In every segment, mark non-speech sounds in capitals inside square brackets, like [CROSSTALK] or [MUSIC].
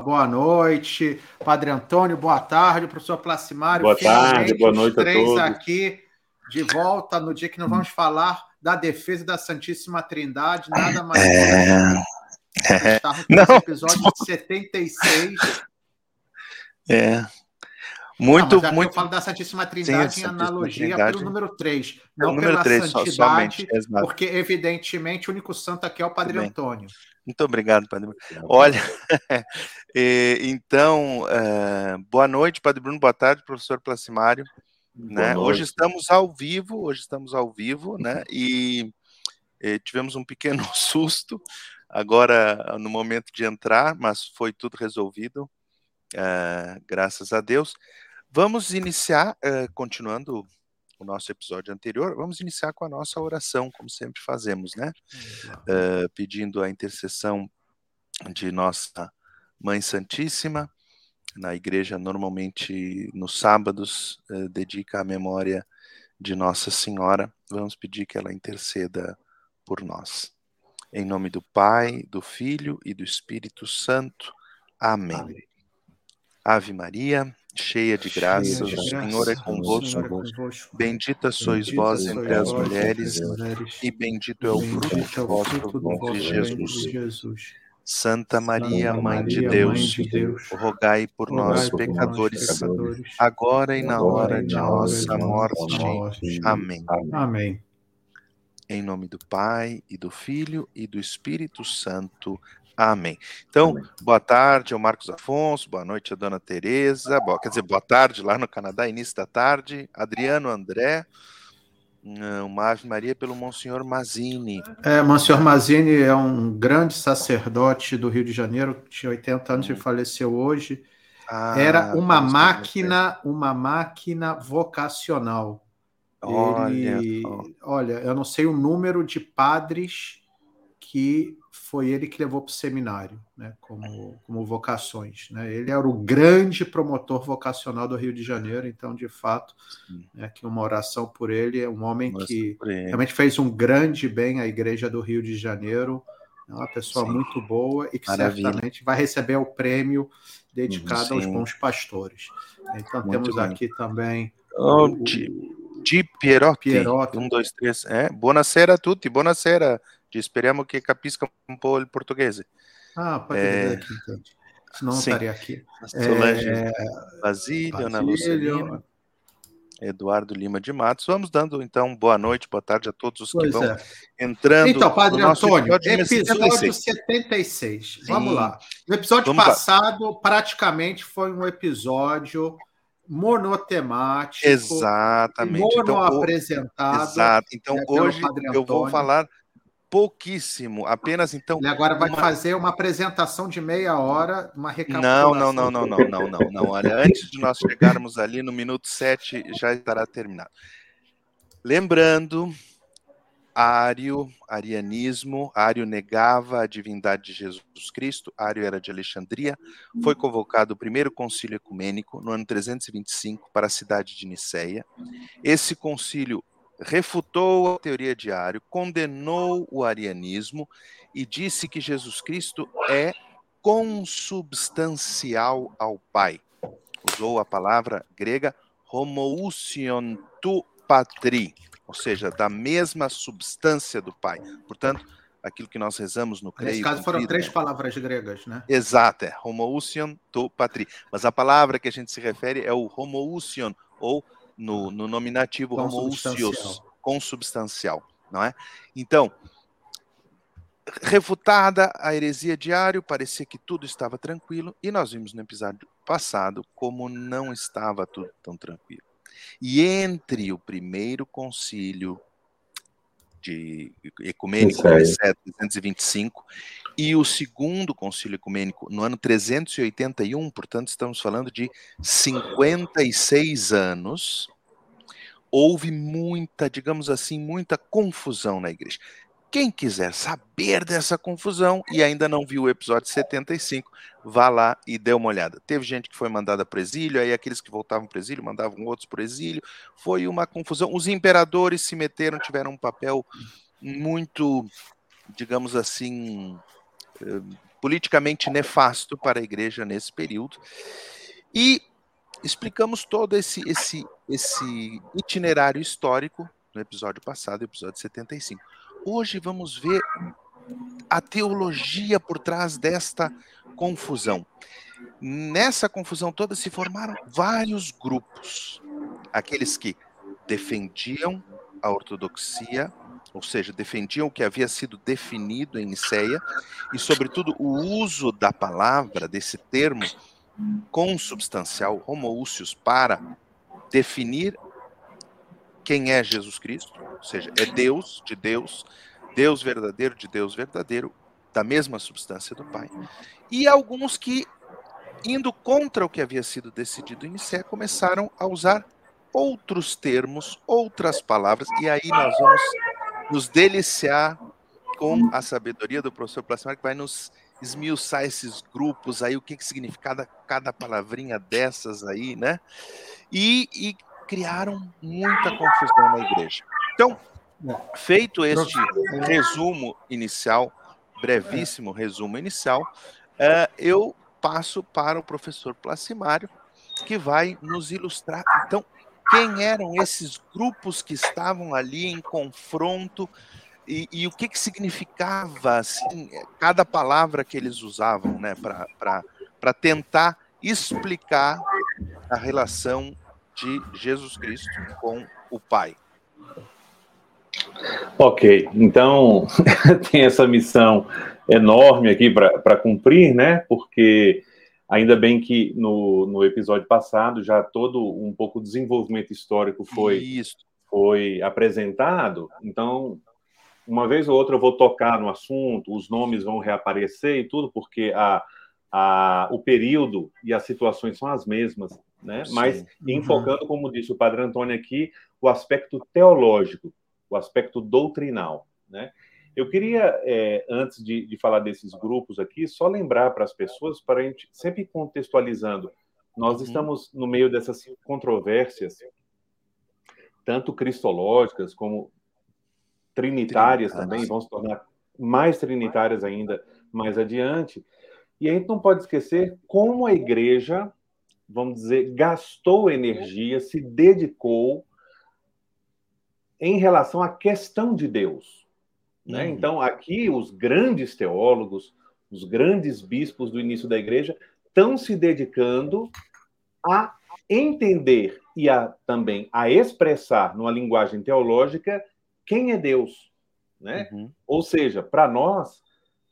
boa noite. Padre Antônio, boa tarde. Professor Placimário. Boa tarde, boa noite três a todos. aqui de volta no dia que nós vamos falar da defesa da Santíssima Trindade. Nada mais. É... É... Não. episódio 76. É. Muito, não, muito. Eu falo da Santíssima Trindade Sim, em analogia Trindade. pelo número 3. Não número pela 3, santidade, somente, porque, evidentemente, o único santo aqui é o Padre Antônio. Muito obrigado, Padre. Olha, [LAUGHS] então, uh, boa noite, Padre Bruno, boa tarde, professor Placimário. Né? Hoje estamos ao vivo, hoje estamos ao vivo, né? [LAUGHS] E eh, tivemos um pequeno [LAUGHS] susto agora no momento de entrar, mas foi tudo resolvido, graças a Deus. Vamos iniciar, continuando o nosso episódio anterior, vamos iniciar com a nossa oração, como sempre fazemos, né? Uh, pedindo a intercessão de nossa Mãe Santíssima. Na igreja, normalmente, nos sábados, uh, dedica a memória de Nossa Senhora. Vamos pedir que ela interceda por nós. Em nome do Pai, do Filho e do Espírito Santo. Amém. Amém. Ave Maria cheia de graça, o Senhor é convosco. Bendita sois vós entre as mulheres, e bendito é o fruto do vosso ventre, Jesus. Santa Maria, Mãe de Deus, rogai por nós, pecadores, agora e na hora de nossa morte. Amém. Amém. Em nome do Pai, e do Filho, e do Espírito Santo. Amém. Então, Amém. boa tarde ao Marcos Afonso, boa noite a Dona Tereza, boa, quer dizer, boa tarde lá no Canadá, início da tarde, Adriano André, uma Ave Maria pelo Monsenhor Mazini. É, Monsenhor Mazini é um grande sacerdote do Rio de Janeiro, tinha 80 anos hum. e faleceu hoje. Ah, Era uma máquina, uma máquina vocacional. Olha, Ele, olha, eu não sei o número de padres que foi ele que levou para o seminário, né, como, como vocações. Né? Ele era o grande promotor vocacional do Rio de Janeiro, então, de fato, é que uma oração por ele é um homem Nossa, que realmente fez um grande bem à Igreja do Rio de Janeiro, é uma pessoa Sim. muito boa e que Maravilha. certamente vai receber o prêmio dedicado Sim. aos bons pastores. Então, muito temos bem. aqui também. Oh, o, Di, Di Pierotti. Pierotti. Um, dois, três. É. Buonasera a tutti, buonasera. Speriamo che capisca un po' il portoghese. Ah, pode é... aqui, então. Senão não Sim. estaria aqui. Solange é... Basílio, Ana Lúcia Eduardo Lima de Matos. Vamos dando, então, boa noite, boa tarde a todos os pois que vão é. entrando. Então, Padre Antônio, episódio, episódio 76. 76. Vamos lá. No episódio Vamos passado, lá. praticamente foi um episódio monotemático. Exatamente. Monoapresentado. Então, exato. Então, hoje eu vou falar pouquíssimo, apenas então. Ele agora vai uma... fazer uma apresentação de meia hora, uma recapitulação. Não, não, não, não, não, não, não, não. Olha, antes de nós chegarmos ali no minuto 7, já estará terminado. Lembrando, Ário, arianismo, Ário negava a divindade de Jesus Cristo, Ário era de Alexandria, foi convocado o primeiro concílio ecumênico no ano 325 para a cidade de Niceia. Esse concílio refutou a teoria de Ario, condenou o arianismo e disse que Jesus Cristo é consubstancial ao Pai. Usou a palavra grega homoousion tu patri, ou seja, da mesma substância do Pai. Portanto, aquilo que nós rezamos no creio. Nesse caso foram três palavras gregas, né? Exato, é homoousion tu patri. Mas a palavra que a gente se refere é o homoousion, ou no, no nominativo homoousios, consubstancial, não é? Então, refutada a heresia diário, parecia que tudo estava tranquilo, e nós vimos no episódio passado como não estava tudo tão tranquilo. E entre o primeiro concílio de ecumênico, 325, e o segundo concílio ecumênico no ano 381, portanto estamos falando de 56 anos, houve muita, digamos assim, muita confusão na igreja. Quem quiser saber dessa confusão e ainda não viu o episódio 75, vá lá e dê uma olhada. Teve gente que foi mandada para exílio, aí aqueles que voltavam para exílio mandavam outros para exílio. Foi uma confusão. Os imperadores se meteram, tiveram um papel muito, digamos assim, politicamente nefasto para a igreja nesse período. E explicamos todo esse, esse, esse itinerário histórico no episódio passado, episódio 75. Hoje vamos ver a teologia por trás desta confusão. Nessa confusão toda se formaram vários grupos. Aqueles que defendiam a ortodoxia, ou seja, defendiam o que havia sido definido em Niceia, e, sobretudo, o uso da palavra, desse termo consubstancial, homoúcios, para definir quem é Jesus Cristo, ou seja, é Deus de Deus, Deus verdadeiro de Deus verdadeiro, da mesma substância do Pai. E alguns que, indo contra o que havia sido decidido em Nicéia, começaram a usar outros termos, outras palavras, e aí nós vamos nos deliciar com a sabedoria do professor Plasmar, que vai nos esmiuçar esses grupos aí, o que, que significa cada, cada palavrinha dessas aí, né? E, e criaram muita confusão na igreja. Então, feito este resumo inicial, brevíssimo resumo inicial, uh, eu passo para o professor Placimário, que vai nos ilustrar, então, quem eram esses grupos que estavam ali em confronto e, e o que, que significava assim, cada palavra que eles usavam né, para tentar explicar a relação de Jesus Cristo com o Pai. Ok, então [LAUGHS] tem essa missão enorme aqui para cumprir, né? Porque Ainda bem que no, no episódio passado já todo um pouco o desenvolvimento histórico foi, Isso. foi apresentado. Então, uma vez ou outra eu vou tocar no assunto, os nomes vão reaparecer e tudo, porque a, a, o período e as situações são as mesmas, né? Sim. Mas uhum. enfocando, como disse o Padre Antônio aqui, o aspecto teológico, o aspecto doutrinal, né? Eu queria, é, antes de, de, falar desses grupos aqui, só lembrar para as pessoas, para a gente sempre contextualizando, nós uhum. estamos no meio dessas controvérsias, tanto cristológicas como trinitárias também, vão se tornar mais trinitárias ainda mais adiante. E a gente não pode esquecer como a igreja, vamos dizer, gastou energia, se dedicou em relação à questão de Deus. Né? Uhum. Então, aqui, os grandes teólogos, os grandes bispos do início da igreja, estão se dedicando a entender e a, também a expressar numa linguagem teológica quem é Deus. Né? Uhum. Ou seja, para nós,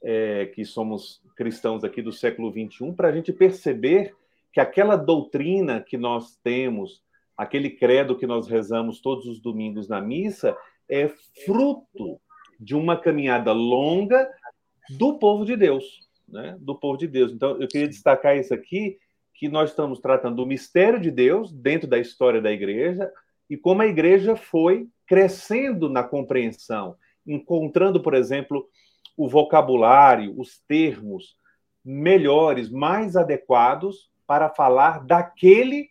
é, que somos cristãos aqui do século XXI, para a gente perceber que aquela doutrina que nós temos, aquele credo que nós rezamos todos os domingos na missa, é fruto de uma caminhada longa do povo de Deus, né? Do povo de Deus. Então, eu queria destacar isso aqui, que nós estamos tratando do mistério de Deus dentro da história da igreja e como a igreja foi crescendo na compreensão, encontrando, por exemplo, o vocabulário, os termos melhores, mais adequados para falar daquele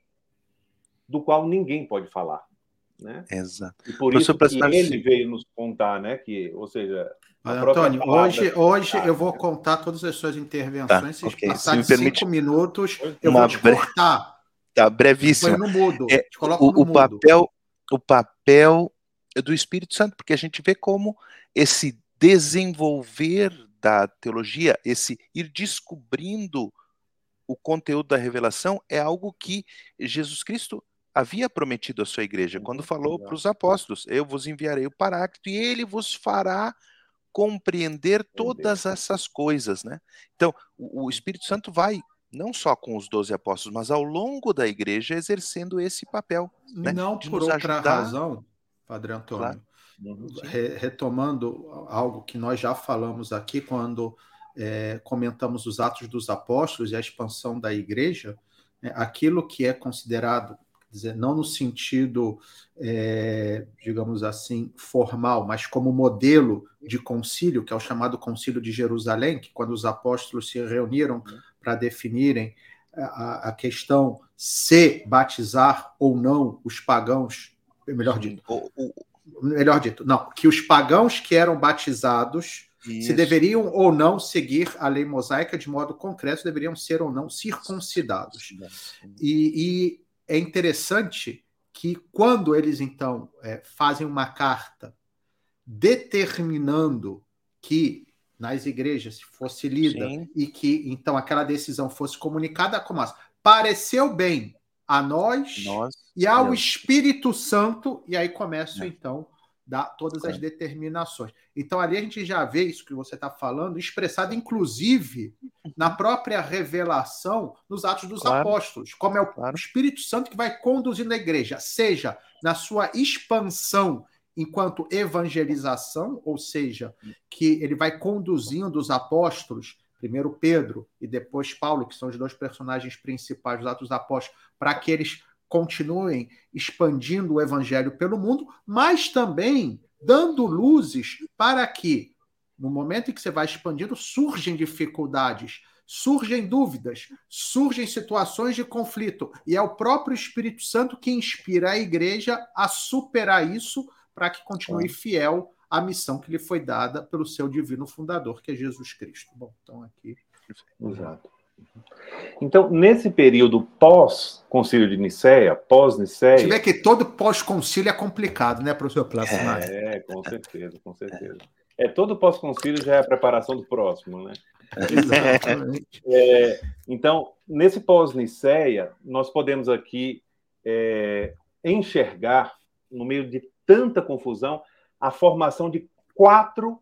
do qual ninguém pode falar né? Exato. E por isso que ele veio nos contar, né? Que, ou seja, Antônio, hoje, hoje eu vou contar todas as suas intervenções. Tá, se okay. passar se de cinco minutos, eu vou te cortar. Tá, brevíssimo. no mudo. É, o, no o papel, o papel do Espírito Santo, porque a gente vê como esse desenvolver da teologia, esse ir descobrindo o conteúdo da revelação é algo que Jesus Cristo havia prometido à sua igreja, quando falou para os apóstolos: Eu vos enviarei o Paráclito e ele vos fará compreender todas essas coisas, né? Então, o, Espírito Santo vai não só com os doze apóstolos, mas ao longo da igreja exercendo esse papel. Né? Não por outra ajudar. razão, Padre Antônio. Claro. Re retomando algo que nós já falamos aqui quando é, comentamos os Atos dos Apóstolos e a expansão da igreja, é, aquilo que é considerado dizer, não no sentido, é, digamos assim, formal, mas como modelo de concílio, que é o chamado Concílio de Jerusalém, que quando os apóstolos se reuniram para definirem a, a, questão se batizar ou não os pagãos, melhor dito, melhor dito, não, que os pagãos que eram batizados Isso. se deveriam ou não seguir a lei mosaica de modo concreto, deveriam ser ou não circuncidados. E, e é interessante que quando eles então é, fazem uma carta determinando que nas igrejas fosse lida Sim. e que então aquela decisão fosse comunicada como as pareceu bem a nós, nós e ao Deus. Espírito Santo e aí começam é. então dar todas as determinações. Então ali a gente já vê isso que você está falando expressado inclusive na própria revelação nos Atos dos claro. Apóstolos, como é o claro. Espírito Santo que vai conduzindo a igreja, seja na sua expansão enquanto evangelização, ou seja, que ele vai conduzindo os apóstolos, primeiro Pedro e depois Paulo, que são os dois personagens principais dos Atos dos Apóstolos, para que eles continuem expandindo o evangelho pelo mundo, mas também dando luzes para que, no momento em que você vai expandindo, surgem dificuldades, surgem dúvidas, surgem situações de conflito, e é o próprio Espírito Santo que inspira a igreja a superar isso para que continue fiel à missão que lhe foi dada pelo seu divino fundador, que é Jesus Cristo. Bom, então aqui. Exato. Então, nesse período pós-concílio de Nicéia, pós-Nicéia... Você vê que todo pós-concílio é complicado, né, professor Plácido? É, com certeza, com certeza. É, todo pós-concílio já é a preparação do próximo, né? [LAUGHS] Exatamente. É, então, nesse pós-Nicéia, nós podemos aqui é, enxergar, no meio de tanta confusão, a formação de quatro,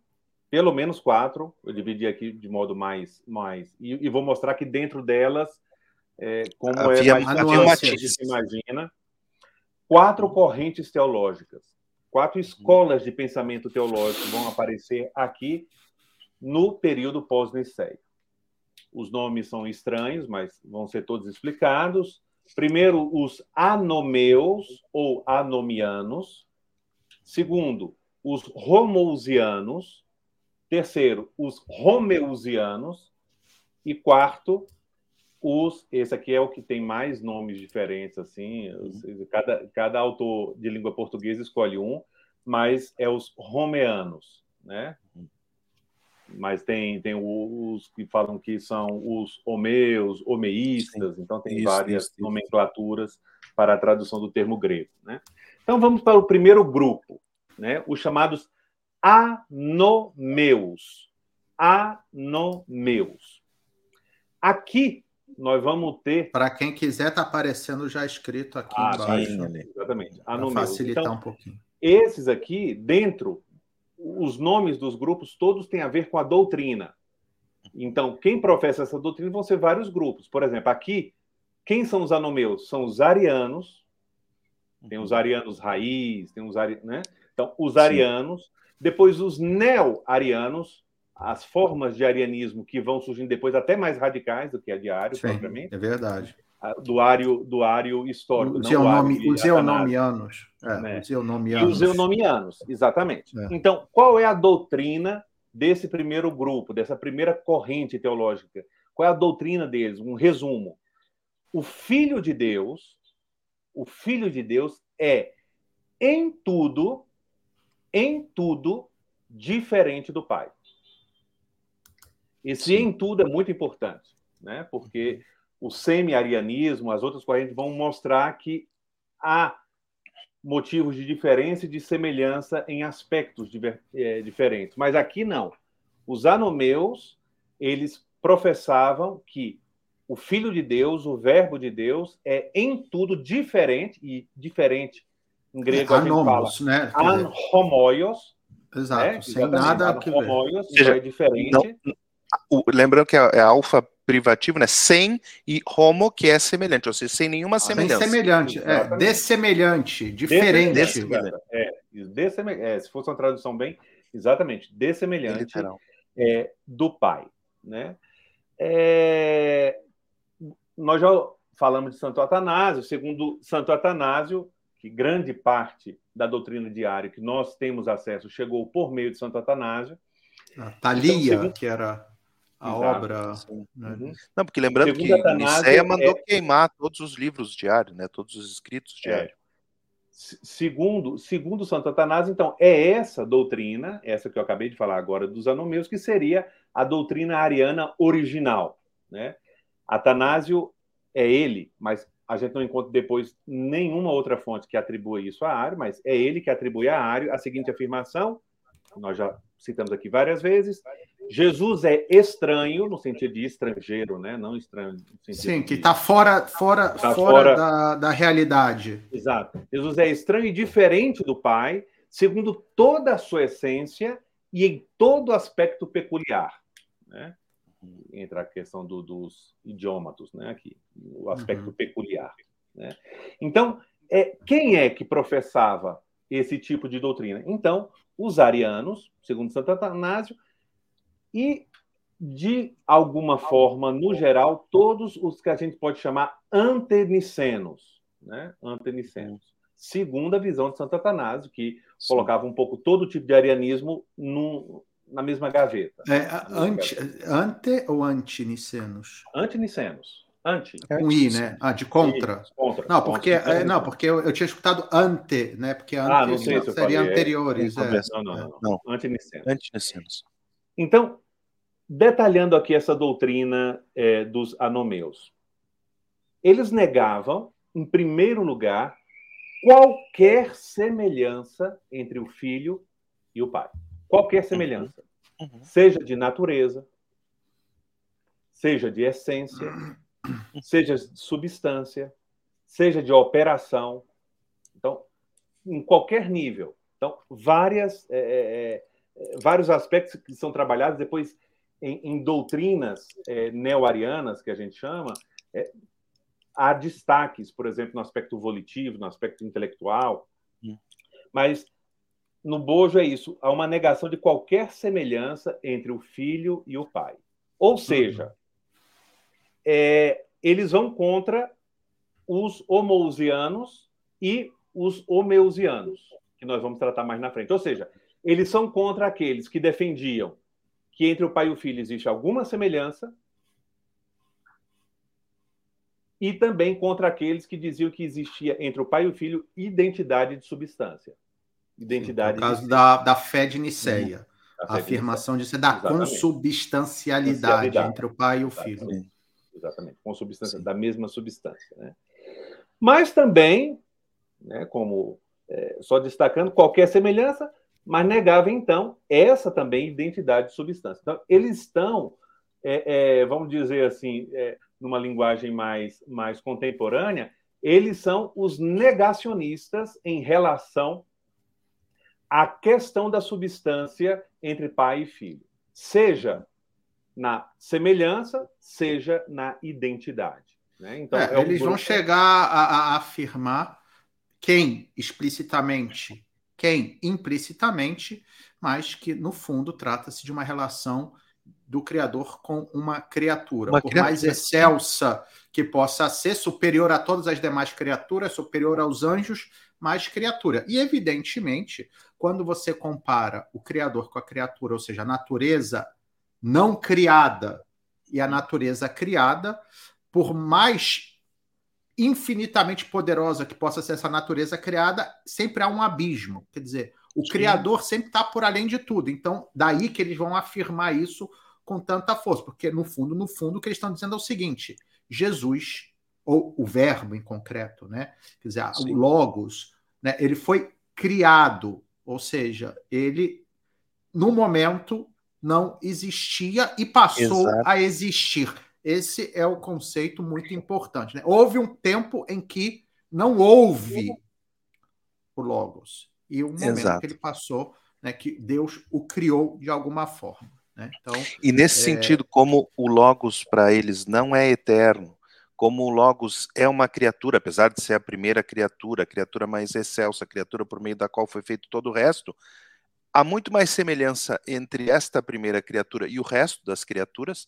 pelo menos quatro, eu dividi aqui de modo mais. mais e, e vou mostrar que dentro delas, é, como havia, é mais havia se imagina, quatro correntes teológicas, quatro escolas de pensamento teológico vão aparecer aqui no período pós-Niceia. Os nomes são estranhos, mas vão ser todos explicados. Primeiro, os anomeus ou anomianos, Segundo, os romousianos. Terceiro, os romeusianos. E quarto, os. Esse aqui é o que tem mais nomes diferentes, assim. Cada, cada autor de língua portuguesa escolhe um, mas é os romeanos, né? Mas tem, tem os que falam que são os homeus, homeístas, Sim. então tem isso, várias isso, nomenclaturas isso. para a tradução do termo grego, né? Então vamos para o primeiro grupo, né? os chamados anomeus. Anomeus. Aqui nós vamos ter. Para quem quiser, está aparecendo já escrito aqui ah, embaixo. Sim, exatamente. Anomeus. facilitar então, um pouquinho. Esses aqui, dentro, os nomes dos grupos todos têm a ver com a doutrina. Então, quem professa essa doutrina vão ser vários grupos. Por exemplo, aqui, quem são os anomeus? São os arianos, tem os arianos raiz, tem os arianos, né? Então, os arianos, Sim. Depois os neo-arianos, as formas de arianismo que vão surgindo depois até mais radicais do que a de Ario, Sim, propriamente. É verdade. Do Ario, do Ario histórico. Os, Eonomi, os Eonomianos. É, né? Os. E os exatamente. É. Então, qual é a doutrina desse primeiro grupo, dessa primeira corrente teológica? Qual é a doutrina deles? Um resumo. O Filho de Deus o Filho de Deus é, em tudo, em tudo, diferente do Pai. Esse em tudo é muito importante, né? porque o semi-arianismo, as outras correntes vão mostrar que há motivos de diferença e de semelhança em aspectos é, diferentes. Mas aqui não. Os anomeus, eles professavam que o Filho de Deus, o Verbo de Deus, é em tudo diferente, e diferente em grego é, a gente fala né? anhomoios. Exato, né? sem nada que anhomoios, seja, é diferente. Não, o, lembrando que é, é alfa privativo, né? Sem e homo, que é semelhante, ou seja, sem nenhuma semelhança. Sem semelhante, é, dessemelhante, diferente. Dessemelhante. É. É, se fosse uma tradução bem, exatamente, dessemelhante é, do Pai, né? É, nós já falamos de Santo Atanásio, segundo Santo Atanásio, que grande parte da doutrina diária que nós temos acesso chegou por meio de Santo Atanásio. A Thalia, então, segundo... que era a Exato, obra. Né? Uhum. Não, porque lembrando segundo que Atanásio, Niceia mandou é... queimar todos os livros diários, né? todos os escritos é. diários. segundo, segundo Santo Atanásio, então, é essa doutrina, essa que eu acabei de falar agora dos anomeus, que seria a doutrina ariana original. Né? Atanásio é ele, mas a gente não encontra depois nenhuma outra fonte que atribua isso a Ario, mas é ele que atribui a Ario a seguinte afirmação, nós já citamos aqui várias vezes, Jesus é estranho, no sentido de estrangeiro, né? não estranho. Sim, que está fora, fora, tá fora, fora da, da realidade. Exato. Jesus é estranho e diferente do Pai, segundo toda a sua essência e em todo aspecto peculiar. Né? Entra a questão do, dos idiomatos, né? aqui, o aspecto uhum. peculiar. Né? Então, é, quem é que professava esse tipo de doutrina? Então, os arianos, segundo Santo Atanásio, e, de alguma forma, no geral, todos os que a gente pode chamar antenicenos, né? Antenicenos. Segundo a visão de Santo Atanásio, que colocava um pouco todo tipo de arianismo num, na mesma gaveta. É, anti, ante ou antinicenos? Antinicenos. Anti. É com I, né? Ah, de contra. contra. Não, porque, é, não, porque eu, eu, tinha escutado ante, né? Porque ante ah, não sei se seria falei, anteriores. É, é. Não, não, não. não. Antinicenos. Antinicenos. Então, detalhando aqui essa doutrina é, dos anomeus. Eles negavam, em primeiro lugar, qualquer semelhança entre o filho e o pai. Qualquer uhum. semelhança. Uhum. Seja de natureza, seja de essência, seja de substância, seja de operação. Então, em qualquer nível. Então, várias, é, é, é vários aspectos que são trabalhados depois em, em doutrinas é, neo-arianas, que a gente chama, é, há destaques, por exemplo, no aspecto volitivo, no aspecto intelectual, hum. mas no bojo é isso, há uma negação de qualquer semelhança entre o filho e o pai. Ou seja, é, eles vão contra os homousianos e os homeusianos, que nós vamos tratar mais na frente. Ou seja, eles são contra aqueles que defendiam que entre o pai e o filho existe alguma semelhança, e também contra aqueles que diziam que existia entre o pai e o filho identidade de substância. Identidade. No caso de... da, da fé de Niceia. A afirmação de ser da consubstancialidade entre o pai e o filho. Exatamente. Exatamente. Consubstância, da mesma substância. Né? Mas também, né, como é, só destacando, qualquer semelhança mas negava, então, essa também identidade de substância. Então, eles estão, é, é, vamos dizer assim, é, numa linguagem mais, mais contemporânea, eles são os negacionistas em relação à questão da substância entre pai e filho, seja na semelhança, seja na identidade. Né? Então, é, é eles vão chegar a, a afirmar quem explicitamente quem implicitamente, mas que no fundo trata-se de uma relação do criador com uma criatura, uma por criatura. mais excelsa que possa ser, superior a todas as demais criaturas, superior aos anjos, mais criatura. E evidentemente, quando você compara o criador com a criatura, ou seja, a natureza não criada e a natureza criada, por mais infinitamente poderosa que possa ser essa natureza criada, sempre há um abismo. Quer dizer, o Sim. Criador sempre está por além de tudo. Então, daí que eles vão afirmar isso com tanta força, porque no fundo, no fundo, o que eles estão dizendo é o seguinte: Jesus, ou o Verbo em concreto, né? Quer dizer, Sim. o Logos, né? Ele foi criado, ou seja, ele no momento não existia e passou Exato. a existir. Esse é o conceito muito importante. Né? Houve um tempo em que não houve o Logos. E o momento Exato. que ele passou, né, que Deus o criou de alguma forma. Né? Então, e nesse é... sentido, como o Logos para eles não é eterno, como o Logos é uma criatura, apesar de ser a primeira criatura, a criatura mais excelsa, a criatura por meio da qual foi feito todo o resto, há muito mais semelhança entre esta primeira criatura e o resto das criaturas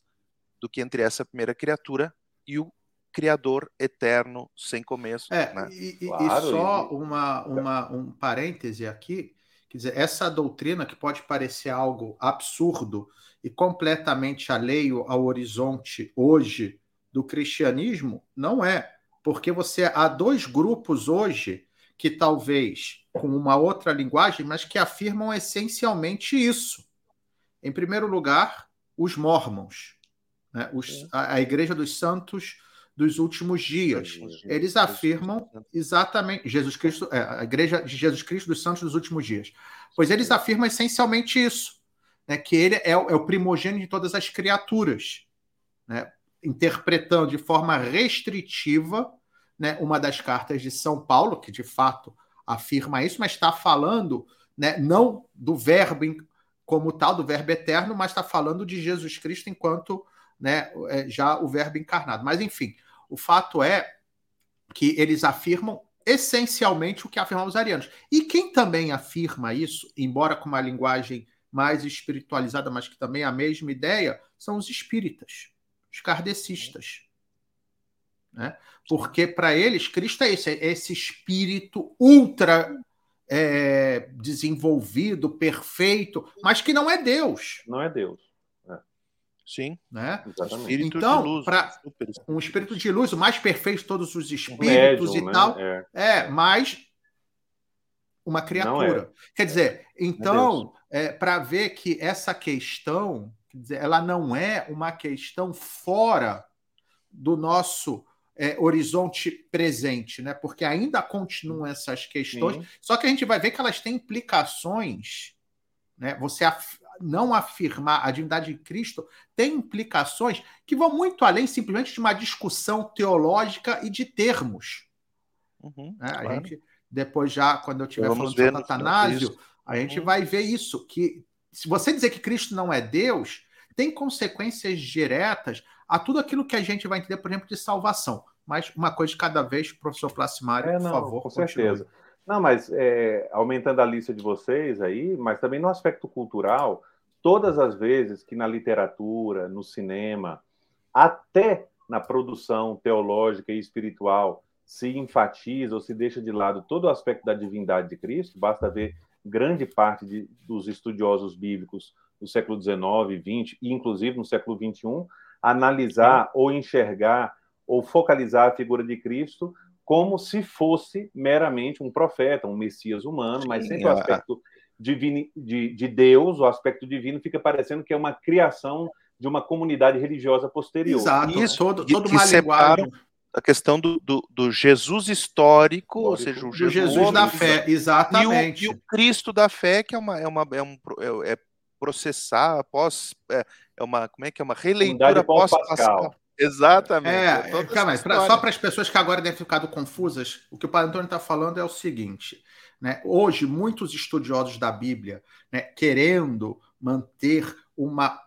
do que entre essa primeira criatura e o Criador eterno, sem começo. É, né? e, claro, e, só Uma, uma, um parêntese aqui, quer dizer, essa doutrina que pode parecer algo absurdo e completamente alheio ao horizonte hoje do cristianismo, não é, porque você há dois grupos hoje que talvez com uma outra linguagem, mas que afirmam essencialmente isso. Em primeiro lugar, os mormons, né? os, a, a Igreja dos Santos dos últimos dias. Eles afirmam exatamente Jesus Cristo, é, a Igreja de Jesus Cristo dos Santos dos últimos dias. Pois eles afirmam essencialmente isso, né, que ele é, é o primogênito de todas as criaturas, né, interpretando de forma restritiva né, uma das cartas de São Paulo, que de fato afirma isso, mas está falando né, não do verbo como tal, do verbo eterno, mas está falando de Jesus Cristo enquanto né, é, já o verbo encarnado. Mas, enfim, o fato é que eles afirmam essencialmente o que afirmam os arianos. E quem também afirma isso, embora com uma linguagem mais espiritualizada, mas que também é a mesma ideia, são os espíritas, os kardecistas. Né? Porque para eles, Cristo é esse, é esse espírito ultra é, desenvolvido, perfeito, mas que não é Deus. Não é Deus. Sim. Né? Espírito então, para um espírito de luz, o mais perfeito de todos os espíritos Médium, e né? tal, é. é, mas uma criatura. É. Quer dizer, então, é para ver que essa questão, dizer, ela não é uma questão fora do nosso é, horizonte presente, né? Porque ainda continuam essas questões, Sim. só que a gente vai ver que elas têm implicações. Né? Você não afirmar a divindade de Cristo tem implicações que vão muito além simplesmente de uma discussão teológica e de termos. Uhum, né? claro. A gente, depois, já, quando eu estiver falando de Atanásio, a gente uhum. vai ver isso: que se você dizer que Cristo não é Deus, tem consequências diretas a tudo aquilo que a gente vai entender, por exemplo, de salvação. Mas uma coisa de cada vez, professor Placimário, é, não, por favor. Com continue. certeza. Não, mas é, aumentando a lista de vocês aí, mas também no aspecto cultural, todas as vezes que na literatura, no cinema, até na produção teológica e espiritual se enfatiza ou se deixa de lado todo o aspecto da divindade de Cristo, basta ver grande parte de, dos estudiosos bíblicos do século XIX, XX e inclusive no século XXI, analisar ou enxergar ou focalizar a figura de Cristo como se fosse meramente um profeta, um Messias humano, Sim, mas sempre o aspecto divino, de, de Deus, o aspecto divino, fica parecendo que é uma criação de uma comunidade religiosa posterior. Exato. Né? Isso, todo, toda uma linguagem a questão do, do, do Jesus histórico, ou seja, o Jesus, Jesus da fé, exatamente. E o, e o, Cristo da fé, que é uma é uma é, um, é, é processar após é, é, uma como é que é uma releitura pós Pascal. Exatamente. É, é calma, pra, só para as pessoas que agora devem ter ficado confusas, o que o Padre Antônio está falando é o seguinte: né, hoje, muitos estudiosos da Bíblia, né, querendo manter uma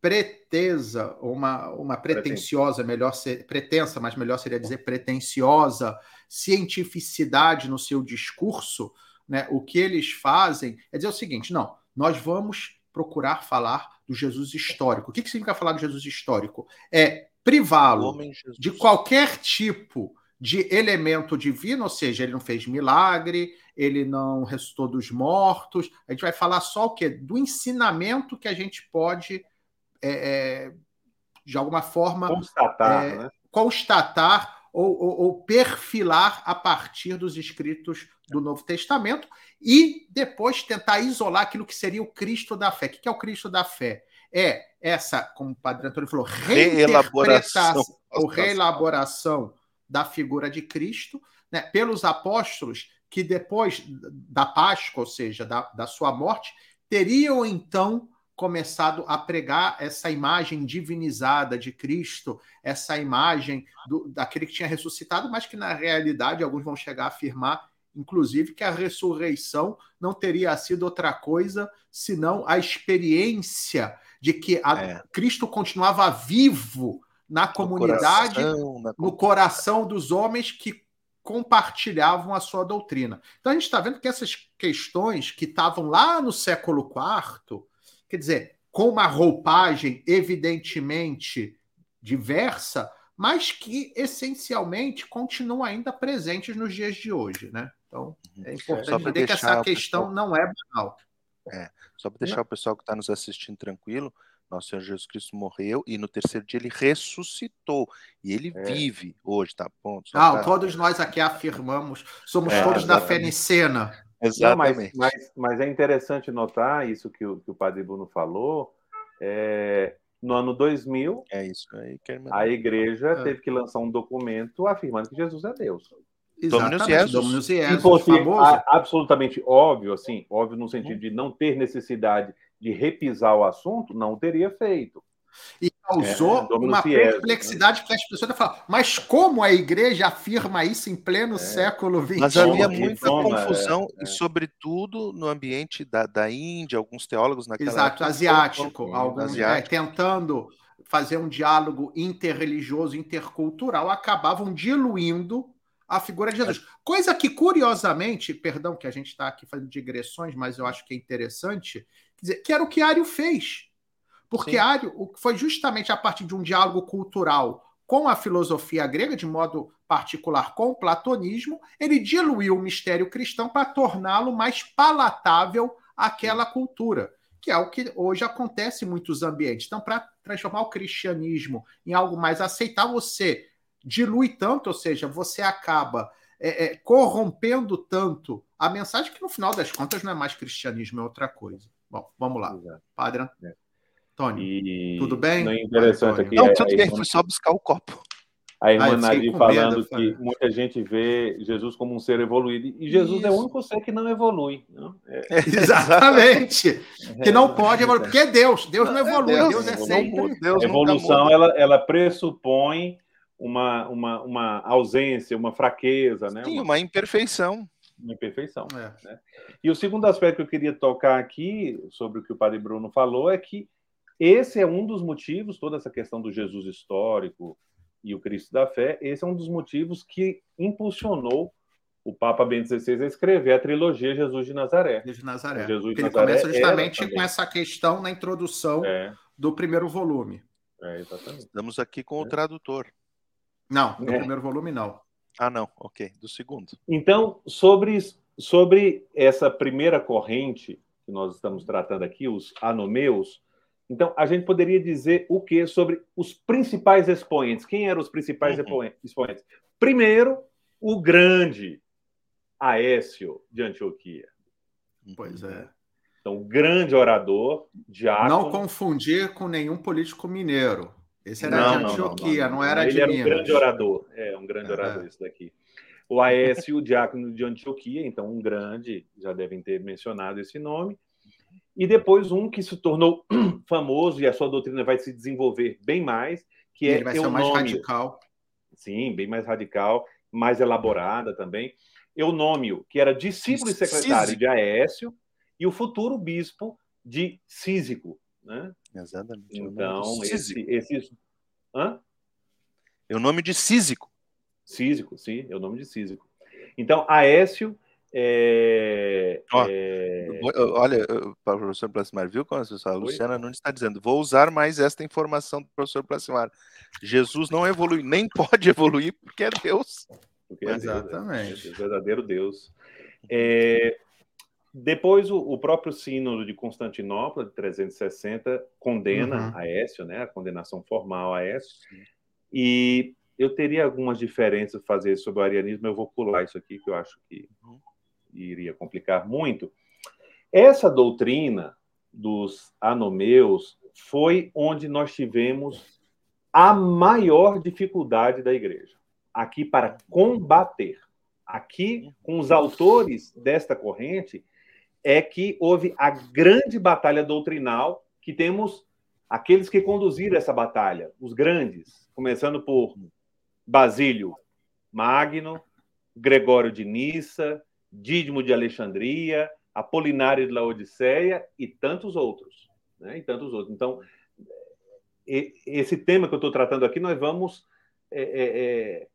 pretesa, uma, uma pretensiosa, melhor ser, pretensa, mas melhor seria dizer pretensiosa, cientificidade no seu discurso, né, o que eles fazem é dizer o seguinte: não, nós vamos procurar falar do Jesus histórico. O que, que significa falar do Jesus histórico? É privá-lo de qualquer tipo de elemento divino, ou seja, ele não fez milagre, ele não ressuscitou dos mortos. A gente vai falar só o quê? Do ensinamento que a gente pode, é, é, de alguma forma, constatar, é, né? constatar ou, ou, ou, perfilar a partir dos escritos do Novo Testamento e depois tentar isolar aquilo que seria o Cristo da fé. O que é o Cristo da fé? é essa, como o Padre Antônio falou, reelaboração ou reelaboração da figura de Cristo né, pelos apóstolos que depois da Páscoa, ou seja, da, da sua morte, teriam então começado a pregar essa imagem divinizada de Cristo, essa imagem do, daquele que tinha ressuscitado, mas que na realidade alguns vão chegar a afirmar, inclusive, que a ressurreição não teria sido outra coisa senão a experiência de que é. Cristo continuava vivo na comunidade, no coração, na... no coração dos homens que compartilhavam a sua doutrina. Então a gente está vendo que essas questões que estavam lá no século IV, quer dizer, com uma roupagem evidentemente diversa, mas que essencialmente continuam ainda presentes nos dias de hoje, né? Então uhum. é importante entender que essa questão pessoal... não é banal. É, só para deixar o pessoal que está nos assistindo tranquilo, Nosso Senhor Jesus Cristo morreu e no terceiro dia ele ressuscitou. E ele é. vive hoje, tá bom? Ah, pra... todos nós aqui afirmamos, somos é, todos da fé nicena. Exatamente. Não, mas, mas, mas, é interessante notar isso que o, que o Padre Bruno falou. É, no ano 2000, é isso aí que a igreja é. teve que lançar um documento afirmando que Jesus é Deus. Exatamente, Dominus Jesus. Se fosse absolutamente óbvio, assim, óbvio no sentido de não ter necessidade de repisar o assunto, não teria feito. E causou é, uma perplexidade né? que as pessoas falam, mas como a igreja afirma isso em pleno é. século XXI? Mas havia muita confusão, é, e sobretudo no ambiente da, da Índia, alguns teólogos naquela Exato, época, asiático, alguns é, asiático. tentando fazer um diálogo interreligioso, intercultural, acabavam diluindo a figura de Jesus. É. Coisa que, curiosamente, perdão que a gente está aqui fazendo digressões, mas eu acho que é interessante, dizer, que era o que Ario fez. Porque. Ario foi justamente a partir de um diálogo cultural com a filosofia grega, de modo particular com o platonismo, ele diluiu o mistério cristão para torná-lo mais palatável àquela cultura, que é o que hoje acontece em muitos ambientes. Então, para transformar o cristianismo em algo mais aceitável, você dilui tanto, ou seja, você acaba é, é, corrompendo tanto a mensagem que no final das contas não é mais cristianismo, é outra coisa. Bom, vamos lá. Padre é. Tony, tudo bem? Não é interessante aqui. Não, é, tudo bem, fui só buscar o copo. A irmã ah, Nadi falando medo, que muita gente vê Jesus como um ser evoluído. E Jesus Isso. é o único ser que não evolui. Não? É... [LAUGHS] Exatamente. [LAUGHS] que não pode evoluir, porque é Deus. Deus não evolui, Deus, Deus é sempre. Deus a evolução ela, ela pressupõe uma, uma, uma ausência, uma fraqueza. Né? Sim, uma imperfeição. Uma imperfeição. É. Né? E o segundo aspecto que eu queria tocar aqui, sobre o que o padre Bruno falou, é que esse é um dos motivos, toda essa questão do Jesus histórico e o Cristo da fé, esse é um dos motivos que impulsionou o Papa Bento XVI a escrever a trilogia Jesus de Nazaré. De Nazaré. Jesus de ele Nazaré começa justamente com essa questão na introdução é. do primeiro volume. É, Estamos aqui com o é. tradutor. Não, do é. primeiro volume não. Ah, não, ok, do segundo. Então, sobre, sobre essa primeira corrente que nós estamos tratando aqui, os anomeus, então, a gente poderia dizer o que sobre os principais expoentes? Quem eram os principais uhum. expoentes? Primeiro, o grande Aécio de Antioquia. Pois é. Então, grande orador, diácono. Não confundir com nenhum político mineiro. Esse era não, de Antioquia, não, não, não, não era Ele de era um grande orador. É, um grande é. orador esse daqui. O Aécio, o diácono de Antioquia, então um grande, já devem ter mencionado esse nome e depois um que se tornou [CLEARS THROAT] famoso e a sua doutrina vai se desenvolver bem mais, que é Ele vai ser mais radical. Sim, bem mais radical, mais elaborada também. Eunômio, que era discípulo e secretário de Aécio, e o futuro bispo de Císico. Né? Exatamente. Então, esse, esse... Hã? É o nome de Císico. Císico, sim, é o nome de Císico. Então, Aécio é, oh, é... Olha, para o professor Plasmar, viu como a Luciana não está dizendo, vou usar mais esta informação do professor Plasmar. Jesus não evolui, nem [LAUGHS] pode evoluir, porque é Deus. Porque é Exatamente. Deus, é verdadeiro Deus. É, depois, o, o, próprio sínodo de Constantinopla, de 360, condena uhum. a Écio, né, a condenação formal a Écio, e eu teria algumas diferenças a fazer sobre o arianismo, eu vou pular isso aqui, que eu acho que uhum iria complicar muito. Essa doutrina dos anomeus foi onde nós tivemos a maior dificuldade da igreja, aqui para combater. Aqui, com os autores desta corrente, é que houve a grande batalha doutrinal, que temos aqueles que conduziram essa batalha, os grandes, começando por Basílio Magno, Gregório de Nissa, Dídimo de Alexandria, Apolinário de Laodiceia e tantos outros. Né? E tantos outros. Então, esse tema que eu estou tratando aqui, nós vamos é, é, é,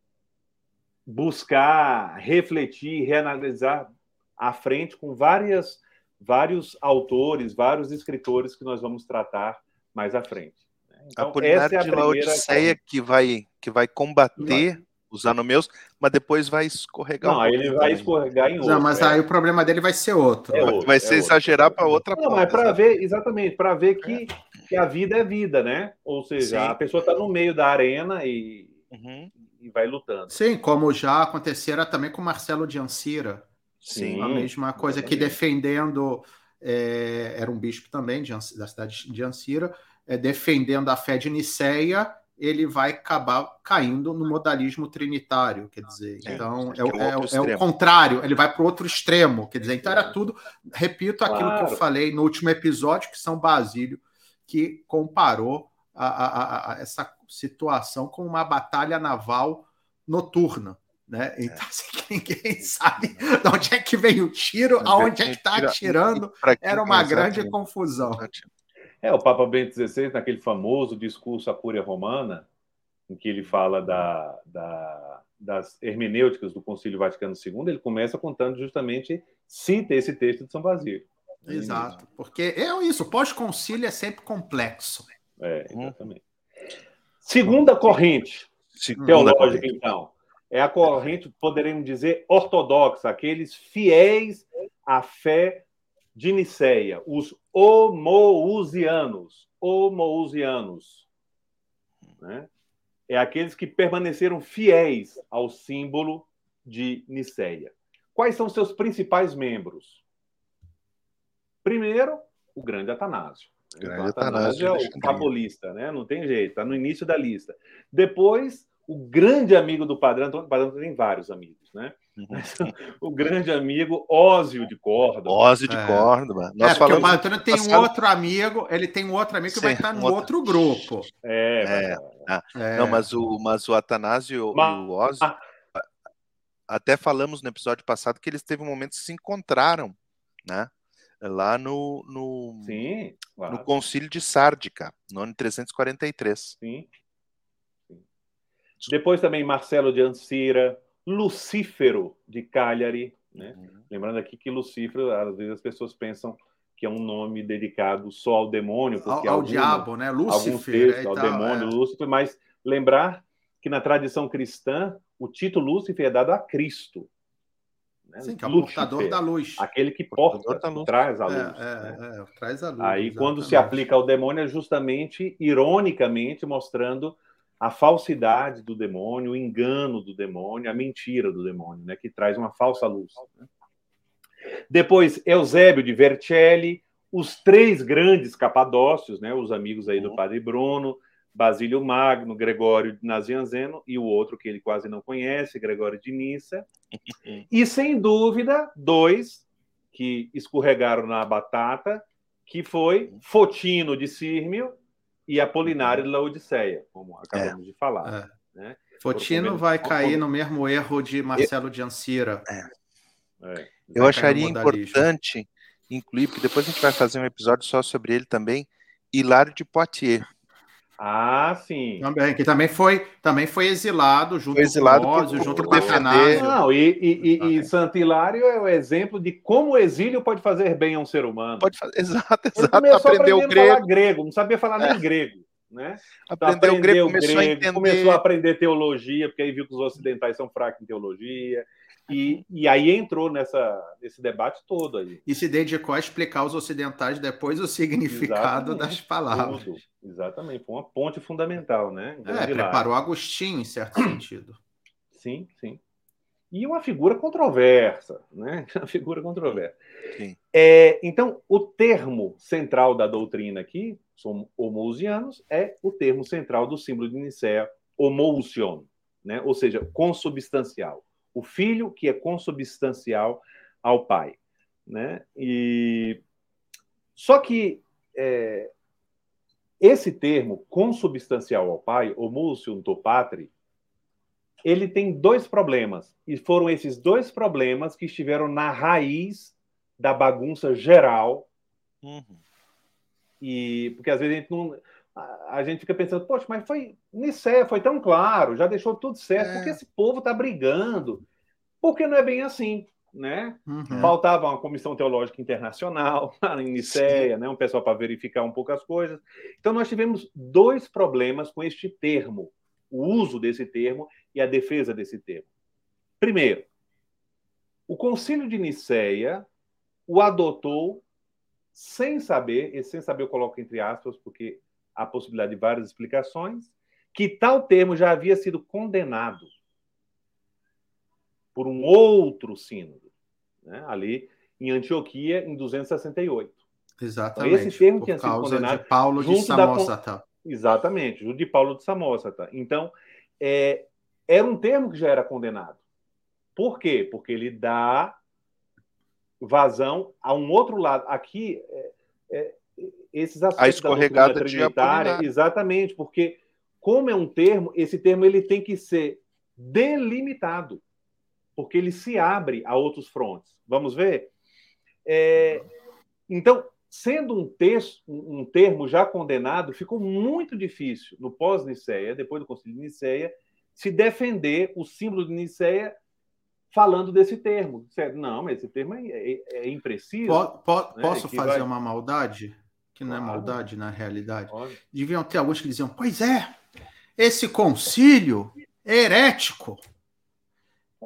buscar refletir, reanalisar à frente com várias, vários autores, vários escritores que nós vamos tratar mais à frente. Né? Então, Apolinário é de Laodiceia que vai, que vai combater usar no meus, mas depois vai escorregar. Não, um ele vai escorregar em outro. Não, mas é. aí o problema dele vai ser outro. É outro vai ser é exagerar para outra Não, mas para ver, exatamente, para ver que que a vida é vida, né? Ou seja, Sim. a pessoa está no meio da arena e, uhum. e vai lutando. Sim, como já acontecera também com Marcelo de Ancira. Sim. A mesma coisa que defendendo. É, era um bispo também de, da cidade de Ancira, é, defendendo a fé de Niceia, ele vai acabar caindo no modalismo trinitário, quer dizer, é, então é, é, é, o é contrário, ele vai para o outro extremo, quer dizer, então era tudo, repito claro. aquilo que eu falei no último episódio, que São Basílio, que comparou a, a, a essa situação com uma batalha naval noturna, né? Então, é. assim, ninguém sabe de onde é que vem o tiro, aonde é que está atirando, era uma grande confusão. É, o Papa Bento XVI, naquele famoso discurso à Cúria Romana, em que ele fala da, da, das hermenêuticas do Concílio Vaticano II, ele começa contando justamente, cita esse texto de São Basílio. Exato, porque é isso, pós-concílio é sempre complexo. É, exatamente. Segunda corrente Segunda teológica, corrente. então, é a corrente, poderíamos dizer, ortodoxa, aqueles fiéis à fé de Niceia, os homousianos, homousianos, né? É aqueles que permaneceram fiéis ao símbolo de Niceia. Quais são seus principais membros? Primeiro, o grande Atanásio. O grande Atanásio, Atanásio é o capolista, né? Não tem jeito, está no início da lista. Depois, o grande amigo do Padrão, o Padrão tem vários amigos, né? [LAUGHS] O grande amigo Ósio de Córdoba. Ósio de é. Córdoba. Nós é, falamos... o Padrão tem um outro amigo, ele tem um outro amigo que Sim, vai estar no outro... outro grupo. É, é. Ah, é. Não, mas o, mas o Atanásio mas... e o Ósio, ah. até falamos no episódio passado que eles teve um momento que se encontraram, né? Lá no, no, Sim, claro. no concílio de Sárdica, no ano 343. Sim. Depois também Marcelo de Ancira, Lucífero de Cagliari, né? Uhum. Lembrando aqui que Lucífero, às vezes as pessoas pensam que é um nome dedicado só ao demônio, porque ao, ao diabo, né? Lúcifer, textos, ao demônio, é. Lúcifer, mas lembrar que na tradição cristã o título Lúcifer é dado a Cristo. Né? Sim, que é o Lúcifer, portador da luz. Aquele que porta, traz a luz. É, é, né? é, traz a luz. Aí, exatamente. quando se aplica ao demônio, é justamente, ironicamente, mostrando a falsidade do demônio, o engano do demônio, a mentira do demônio, né, que traz uma falsa luz. Né? Depois, Eusébio de Vercelli, os três grandes capadócios, né, os amigos aí do uhum. Padre Bruno, Basílio Magno, Gregório de Nazianzeno e o outro que ele quase não conhece, Gregório de Nissa. [LAUGHS] E, sem dúvida, dois que escorregaram na batata, que foi uhum. Fotino de Sírmio e Apolinário de Laodiceia, como acabamos é. de falar. É. Né? Fotino vai cair no mesmo erro de Marcelo de Ancira. É. É. Eu acharia importante incluir, porque depois a gente vai fazer um episódio só sobre ele também, Hilário de Poitiers. Ah, sim. Também, que também foi, também foi exilado junto foi exilado com Ósio, junto com defender. Não, e, e, e, e Santo Hilário é o exemplo de como o exílio pode fazer bem a um ser humano. Pode fazer, exato, [LAUGHS] exato. Ele aprendeu grego. grego, não sabia falar nem é. grego. Né? Aprendeu, aprendeu grego, começou grego, a entender. Começou a aprender teologia, porque aí viu que os ocidentais são fracos em teologia. E, e aí entrou nessa, nesse debate todo aí. E se dedicou a explicar aos ocidentais depois o significado Exatamente. das palavras. Tudo. Exatamente, foi uma ponte fundamental, né? É, preparou Agostinho, em certo [CLEARS THROAT] sentido. Sim, sim. E uma figura controversa, né? [LAUGHS] Uma figura controversa. É, então, o termo central da doutrina aqui, são homousianos, é o termo central do símbolo de Nicéia, homousion, né? ou seja, consubstancial o filho que é consubstancial ao pai. Né? E só que é, esse termo consubstancial ao pai, homulsium to patri, ele tem dois problemas. E foram esses dois problemas que estiveram na raiz da bagunça geral. Uhum. E porque às vezes a gente não a gente fica pensando, poxa, mas foi Nicéia, foi tão claro, já deixou tudo certo, é. porque esse povo está brigando? Porque não é bem assim, né? Uhum. Faltava uma comissão teológica internacional [LAUGHS] em Nicéia, né? um pessoal para verificar um pouco as coisas. Então nós tivemos dois problemas com este termo, o uso desse termo e a defesa desse termo. Primeiro, o Concílio de Nicéia o adotou sem saber, e sem saber eu coloco entre aspas, porque há possibilidade de várias explicações, que tal termo já havia sido condenado por um outro sínodo, né? ali em Antioquia, em 268. Exatamente. Então, esse termo tinha sido condenado de Paulo de Samosata. Da... Exatamente, junto de Paulo de Samosata. Então, é, era um termo que já era condenado. Por quê? Porque ele dá vazão a um outro lado. Aqui, é, é, esses aspectos a escorregada da trinitária, exatamente, porque como é um termo, esse termo ele tem que ser delimitado, porque ele se abre a outros frontes. Vamos ver? É, então, sendo um texto, um termo já condenado, ficou muito difícil no pós-Niceia, depois do Concílio de Niceia, se defender o símbolo de Niceia falando desse termo. Não, mas esse termo é, é, é impreciso. Po, po, né? Posso fazer vai... uma maldade? Que não é maldade na realidade. Pode. Deviam ter alguns que diziam: pois é, esse concílio é herético.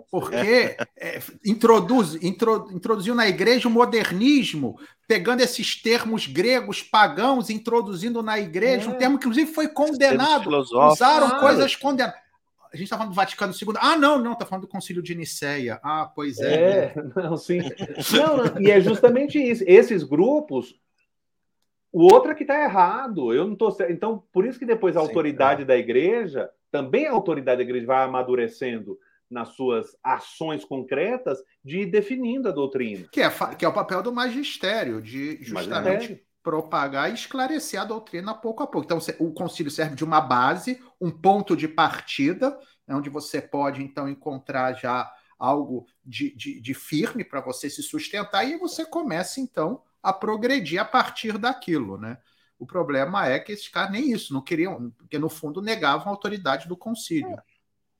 Porque é, introduz, intro, introduziu na igreja o modernismo, pegando esses termos gregos pagãos, introduzindo na igreja, é. um termo que inclusive foi condenado. Usaram coisas condenadas a gente está falando do Vaticano II. Ah, não, não, está falando do Concílio de Nicéia. Ah, pois é. É, [LAUGHS] não, sim. não, [LAUGHS] não, e é justamente isso. Esses grupos, o outro é que está errado. Eu não estou Então, por isso que depois a sim, autoridade é. da igreja, também a autoridade da igreja vai amadurecendo nas suas ações concretas de ir definindo a doutrina. Que é, que é o papel do magistério, de justamente magistério propagar e esclarecer a doutrina pouco a pouco. Então, o concílio serve de uma base, um ponto de partida, né, onde você pode, então, encontrar já algo de, de, de firme para você se sustentar e você começa, então, a progredir a partir daquilo, né? O problema é que esses caras nem isso, não queriam, porque no fundo negavam a autoridade do concílio. É,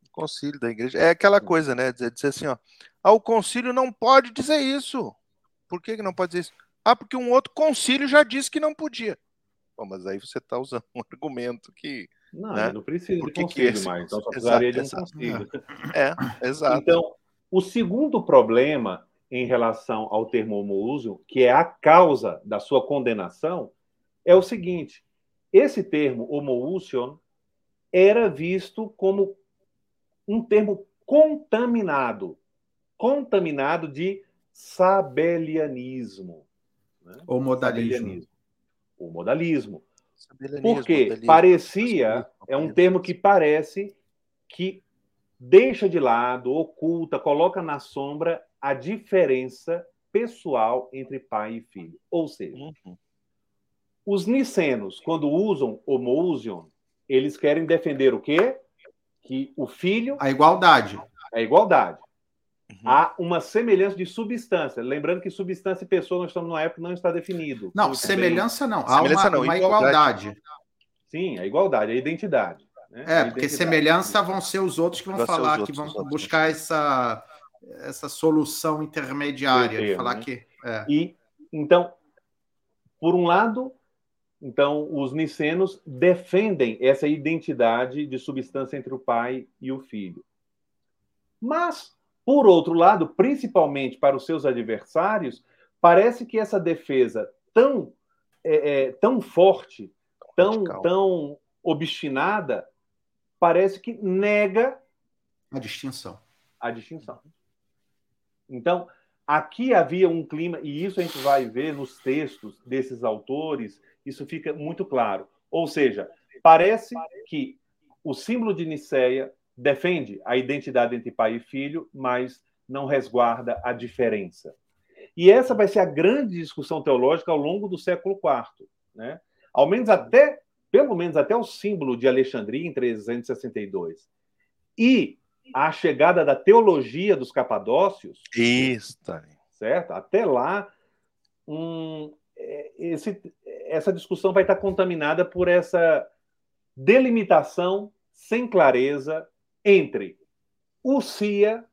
o concílio da igreja. É aquela coisa, né? Dizer, dizer assim, ó, ah, o concílio não pode dizer isso. Por que, que não pode dizer isso? Ah, porque um outro concílio já disse que não podia. Bom, mas aí você está usando um argumento que. Não, né? não precisa de concílio esse... mais, então só [LAUGHS] precisaria exato, de um concílio. É, exato. Então, o segundo problema em relação ao termo homoúsio, que é a causa da sua condenação, é o seguinte: esse termo homoousion era visto como um termo contaminado, contaminado de sabelianismo. Né? Ou modalismo. O modalismo. Porque modalismo. parecia, é um termo que parece que deixa de lado, oculta, coloca na sombra a diferença pessoal entre pai e filho. Ou seja, uhum. os nicenos, quando usam homoousion, eles querem defender o quê? Que o filho. A igualdade. A igualdade. Uhum. Há uma semelhança de substância. Lembrando que substância e pessoa, nós estamos numa época que não está definido. Não, semelhança bem. não. Há semelhança uma, não, uma igualdade. igualdade. Sim, a igualdade, a identidade. Né? É, a porque identidade. semelhança vão ser os outros que vão falar, que vão buscar essa, essa solução intermediária. Termo, falar né? que, é. E, então, por um lado, então, os nicenos defendem essa identidade de substância entre o pai e o filho. Mas, por outro lado, principalmente para os seus adversários, parece que essa defesa tão, é, é, tão forte, tão, tão obstinada, parece que nega a distinção. A distinção. Então, aqui havia um clima, e isso a gente vai ver nos textos desses autores, isso fica muito claro. Ou seja, parece que o símbolo de Nicéia defende a identidade entre pai e filho, mas não resguarda a diferença. E essa vai ser a grande discussão teológica ao longo do século IV, né? Ao menos até, pelo menos até o símbolo de Alexandria em 362. E a chegada da teologia dos capadócios. Isso, certo? Até lá, um, é, esse, essa discussão vai estar contaminada por essa delimitação sem clareza entre o cia,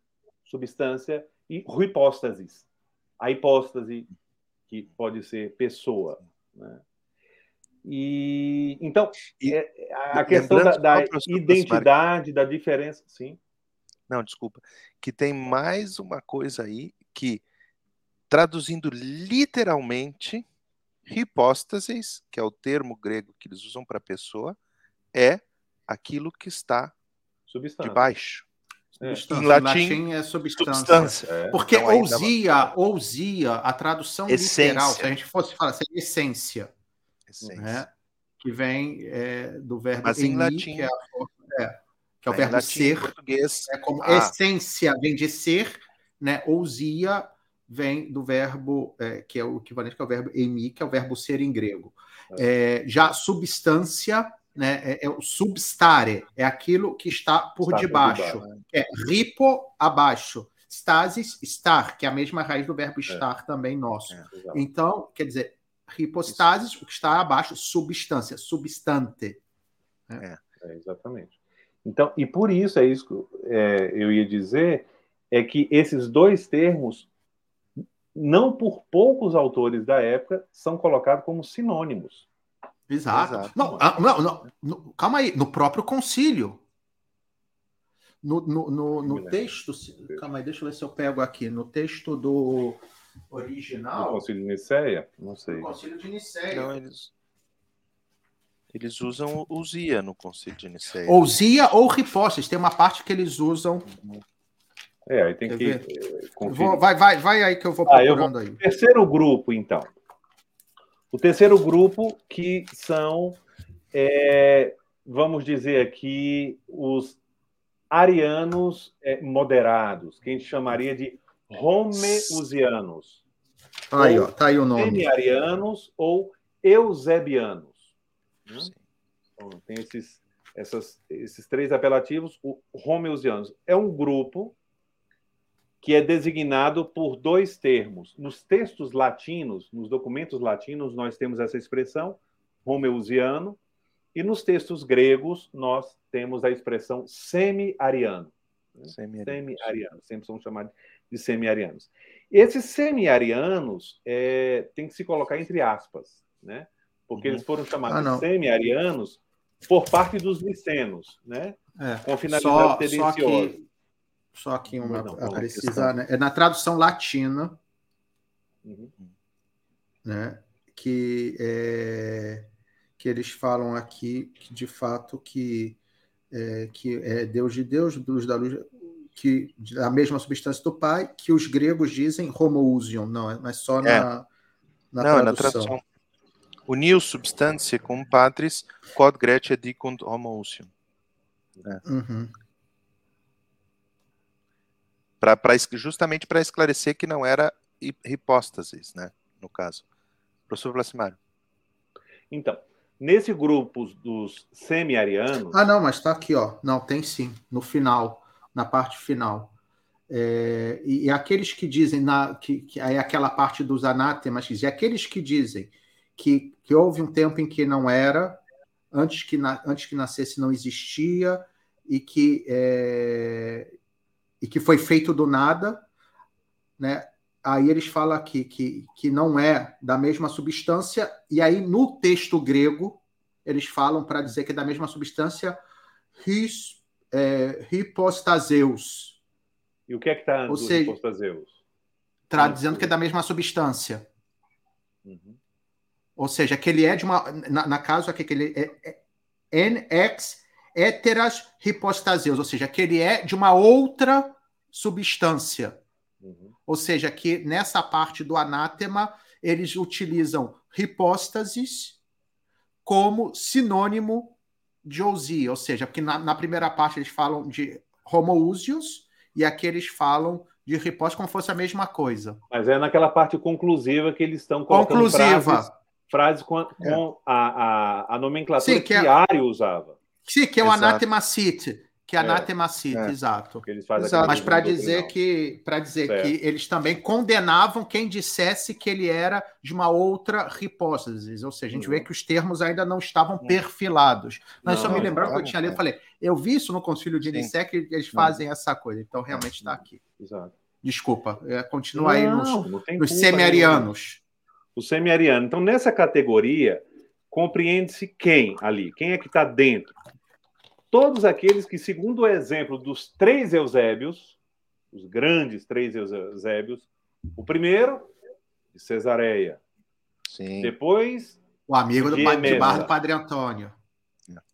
substância, e hipóstasis, a hipóstase, que pode ser pessoa. Né? E então e, é, a questão da, da identidade, da diferença, sim. Não, desculpa. Que tem mais uma coisa aí que, traduzindo literalmente, hipóstasis, que é o termo grego que eles usam para pessoa, é aquilo que está Substância. debaixo. É. Em latim, latim é substância. Substância. É. Porque Então, ousia, ousia, a tradução Essência. literal, se a gente fosse falar, seria essência, Essência. né? que vem é, do verbo Mas em latim- que é, a forma- é, que é o verbo ser, português. é como Ah. essência vem de ser, né? Ousia vem do verbo é, que é o equivalente que é o verbo emi, que é o verbo ser em grego. É, já substância, né? É, é o substare, é aquilo que está por Está por debaixo. debaixo. É ripo abaixo. Stasis, estar, que é a mesma raiz do verbo estar também nosso. É. Então, quer dizer, hipostasis, o que está abaixo, substância, substante. É, exatamente. Então, e por isso, é isso que é, eu ia dizer, é que esses dois termos, não por poucos autores da época, são colocados como sinônimos. Exato. Exato. Não, ah, não, não, no- calma aí, no próprio concílio. No, no, no, no texto, calma aí, deixa eu ver se eu pego aqui. No texto do original, Concílio de Nicéia? Não sei. concílio de Nicéia. Não, eles, eles usam o Uzia no Concílio de Nicéia. Ousia ou ripostas, tem uma parte que eles usam. É, aí tem Quer que eh, vou- vai, vai, vai aí que eu vou Ah, eu procurando aí. Terceiro grupo, então. O terceiro grupo, que são, é, vamos dizer aqui, os arianos é, moderados, que a gente chamaria de romeusianos, Aí, ó, tá aí o nome. semi-arianos ou eusebianos. Né? Então, tem esses, essas- esses três apelativos. O romeusianos é um grupo que é designado por dois termos. Nos textos latinos, nos documentos latinos, nós temos essa expressão romeusiano, e nos textos gregos, nós temos a expressão semi-ariano. Semi-arianos. Semi-arianos, sempre são chamados de semi-arianos. Esses semi-arianos é, tem que se colocar entre aspas, né? Porque Uhum. eles foram chamados Ah, semi-arianos por parte dos licenos, né? É. Com finalidade Só, só que, só aqui uma, Não, não, a precisar, né? É na tradução latina, Uhum. né? Que, é, que eles falam aqui que de fato que é, que é Deus de Deus, luz da luz, que a mesma substância do Pai, que os gregos dizem homoousion, não, é mas só na, na Não, é na tradução. Uniu substância cum patris, quod Grecia dicunt homoousium. Uhum. Pra, pra, justamente para esclarecer que não era hi- hipóstasis, né? No caso. Professor Vlasimário. Então, nesse grupo dos semi-arianos, Ah, não, mas está aqui, ó. Não, tem sim, no final, na parte final. É, e, e aqueles que dizem, na, que, que aí é aquela parte dos anátemas, e aqueles que dizem que, que houve um tempo em que não era, antes que, na, antes que nascesse não existia, e que, é, e que foi feito do nada, né? Aí eles falam aqui que, que não é da mesma substância, e aí no texto grego eles falam para dizer que é da mesma substância his, é, hipostaseus, e o que é que está seja- hipostaseus? Isso. dizendo que é da mesma substância. Uhum. Ou seja, que ele é de uma. Na, na caso aqui, que ele é, é NX heteras hipostaseus, ou seja, que ele é de uma outra substância. Uhum. Ou seja, que nessa parte do anátema eles utilizam hipóstasis como sinônimo de ousia. Ou seja, porque na, na primeira parte eles falam de homoousios e aqui eles falam de hipóstasis como se fosse a mesma coisa. Mas é naquela parte conclusiva que eles estão colocando Conclusiva. frases, frases com, com a, a, a nomenclatura Sim, que que, é- Ario usava. Sim, que é o sit, que é É. anátema sit, É. exato. Exato, mas para dizer que para dizer Certo. que eles também condenavam quem dissesse que ele era de uma outra hipótese, ou seja, a gente Uhum. vê que os termos ainda não estavam perfilados. Mas só Não, me lembrava que eu tinha lido, é. eu falei, eu vi isso no Concílio de. Nicé que eles Uhum. fazem essa coisa, então realmente está aqui. Exato. Desculpa, é, continua aí nos, Não, não nos culpa nenhuma. semi-arianos. O semi-ariano. Então, nessa categoria, compreende-se quem ali? Quem é que está dentro? Todos aqueles que, segundo o exemplo dos três Eusébios, os grandes três Eusébios, o primeiro, de Cesareia, Sim. Depois. O amigo do de, de bar do Padre Antônio.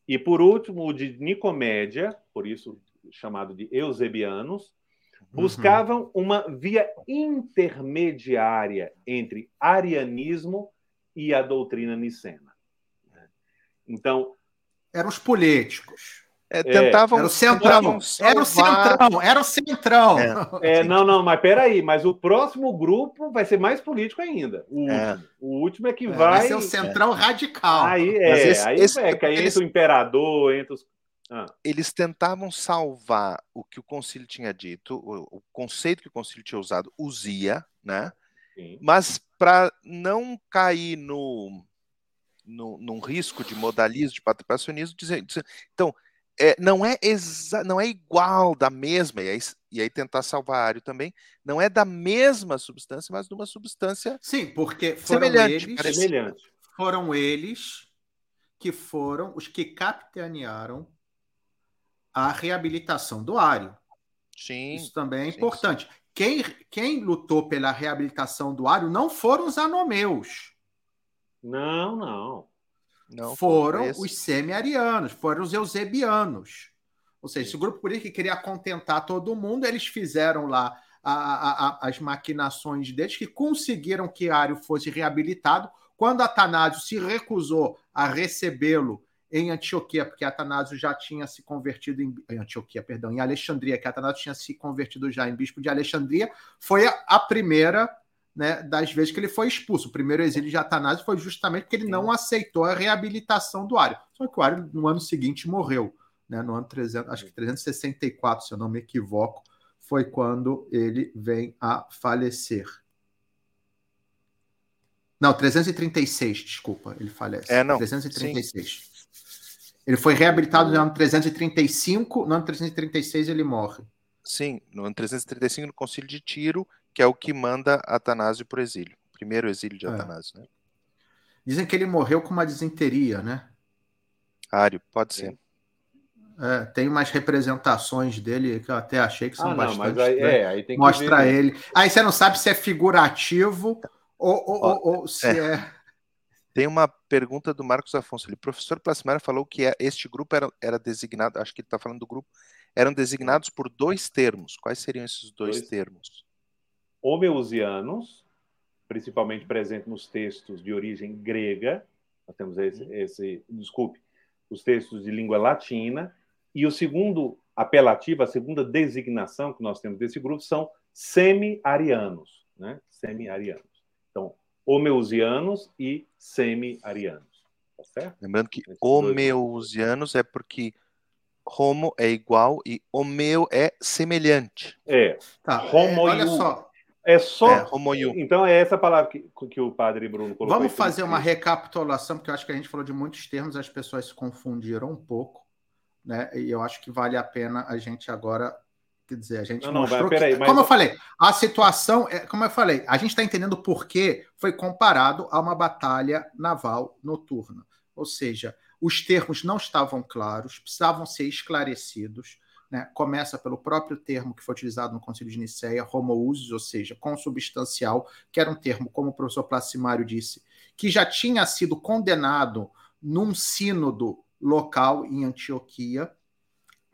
E por último, o de Nicomédia, por isso chamado de Eusebianos. Buscavam uhum. uma via intermediária entre arianismo e a doutrina nicena. Então. Eram os políticos. É, tentavam. Era o centrão. Era o centrão. Era o centrão. É. [LAUGHS] é, não, não, mas peraí. Mas o próximo grupo vai ser mais político ainda. O, é. último. o último é que vai. Vai ser o centrão radical. Aí é. Esse, aí esse, é, que aí eles, entra o imperador, entre os. Ah. Eles tentavam salvar o que o concílio tinha dito, o, o conceito que o concílio tinha usado, usia, né? Sim. Mas para não cair no, no, num risco de modalismo, de patripacionismo, dizer, dizer então é, não é exa não é igual da mesma, e aí, e aí tentar salvar Ario também, não é da mesma substância, mas de uma substância Sim, porque foram semelhante, eles, semelhante. foram eles que foram os que capitanearam a reabilitação do Ario. Sim. Isso também é sim, importante. Sim. Quem, quem lutou pela reabilitação do Ario não foram os anomeus. Não, não. Não, foram os semi-arianos, foram os eusebianos. Ou seja, esse grupo político que queria contentar todo mundo, eles fizeram lá a, a, a, as maquinações deles, que conseguiram que Ario fosse reabilitado. Quando Atanásio se recusou a recebê-lo em Antioquia, porque Atanásio já tinha se convertido em, em, Antioquia, perdão, em Alexandria, que Atanásio tinha se convertido já em bispo de Alexandria, foi a, a primeira né, das vezes que ele foi expulso. O primeiro exílio de Atanásio foi justamente porque ele não aceitou a reabilitação do Ario. Só que o Ario, no ano seguinte, morreu. Né, no ano 300, acho que 364, se eu não me equivoco, foi quando ele vem a falecer. Não, 336, desculpa, ele falece. É, não. 336. Sim. Ele foi reabilitado no ano 335, no ano 336 ele morre. Sim, no ano 335, no Concílio de Tiro, que é o que manda Atanásio para o exílio. Primeiro exílio de é. Atanásio, né? Dizem que ele morreu com uma disenteria, né? Ário, pode ser. É, tem umas representações dele que eu até achei que são ah, bastante. Não, mas aí, é, aí tem que Mostra ver. ele. Aí você não sabe se é figurativo ou, ou, Ó, ou se é. Tem uma pergunta do Marcos Afonso. O professor Plasmara falou que é, este grupo era, era designado, acho que ele está falando do grupo, eram designados por dois termos. Quais seriam esses dois, dois. termos? homeusianos, principalmente presente nos textos de origem grega, nós temos esse, uhum. esse, desculpe, os textos de língua latina, e o segundo apelativo, a segunda designação que nós temos desse grupo são semi-arianos, né? Semi-arianos. Então, homeusianos e semi-arianos. Tá certo? Lembrando que homeusianos é porque homo é igual e homeu é semelhante. É. Tá. Homo é, olha só. É só. É, então é essa palavra que, que o padre Bruno colocou. Vamos fazer uma recapitulação, porque eu acho que a gente falou de muitos termos, as pessoas se confundiram um pouco, né? E eu acho que vale a pena a gente agora. Quer dizer, a gente não, mostrou. Não, mas, que, mas... Como eu falei, a situação, é, como eu falei, a gente está entendendo por que foi comparado a uma batalha naval noturna. Ou seja, os termos não estavam claros, precisavam ser esclarecidos né, começa pelo próprio termo que foi utilizado no Concílio de Nicéia, homoousios, ou seja, consubstancial, que era um termo, como o professor Placimário disse, que já tinha sido condenado num sínodo local em Antioquia,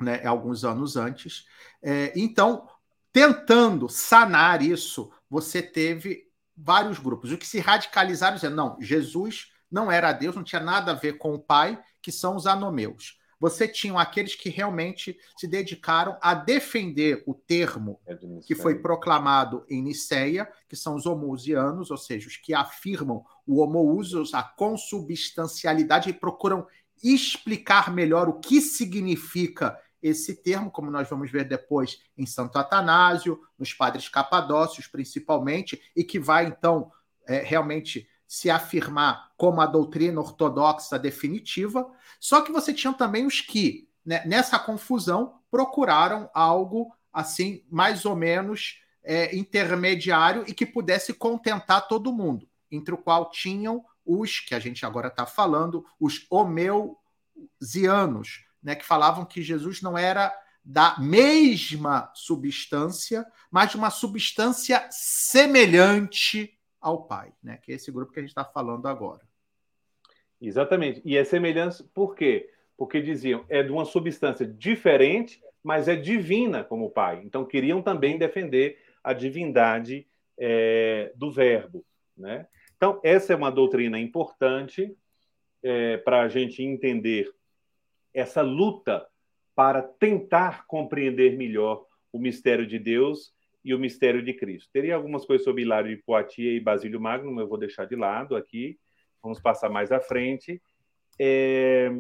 né, alguns anos antes. É, então, tentando sanar isso, você teve vários grupos. O que se radicalizaram dizendo, não, Jesus não era Deus, não tinha nada a ver com o Pai, que são os anomeus você tinha aqueles que realmente se dedicaram a defender o termo é que foi proclamado em Niceia, que são os homoousianos, ou seja, os que afirmam o homoousios, a consubstancialidade e procuram explicar melhor o que significa esse termo, como nós vamos ver depois em Santo Atanásio, nos padres capadócios principalmente, e que vai então é, realmente se afirmar como a doutrina ortodoxa definitiva, só que você tinha também os que, né, nessa confusão, procuraram algo assim, mais ou menos é, intermediário e que pudesse contentar todo mundo, entre o qual tinham os, que a gente agora está falando, os homeusianos, né, que falavam que Jesus não era da mesma substância, mas de uma substância semelhante ao Pai, né? Que é esse grupo que a gente está falando agora. Exatamente. E é semelhança por quê? Porque diziam é de uma substância diferente, mas é divina como o Pai. Então queriam também defender a divindade é, do Verbo, né? Então essa é uma doutrina importante é, para a gente entender essa luta para tentar compreender melhor o mistério de Deus e o mistério de Cristo. Teria algumas coisas sobre Hilário de Poitiers e Basílio Magno, mas eu vou deixar de lado aqui. Vamos passar mais à frente. É...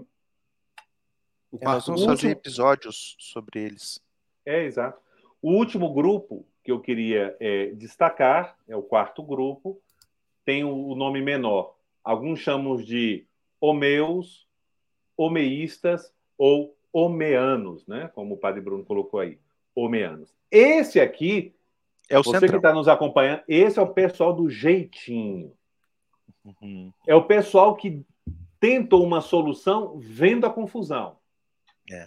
É, nós vamos último... fazer episódios sobre eles. É, exato. O último grupo que eu queria é, destacar é o quarto grupo, tem o nome menor. Alguns chamam de homeus, homeístas ou homeanos, né? como o padre Bruno colocou aí, homeanos. Esse aqui, é o você central. que está nos acompanhando, esse é o pessoal do jeitinho. Uhum. É o pessoal que tentou uma solução vendo a confusão. É.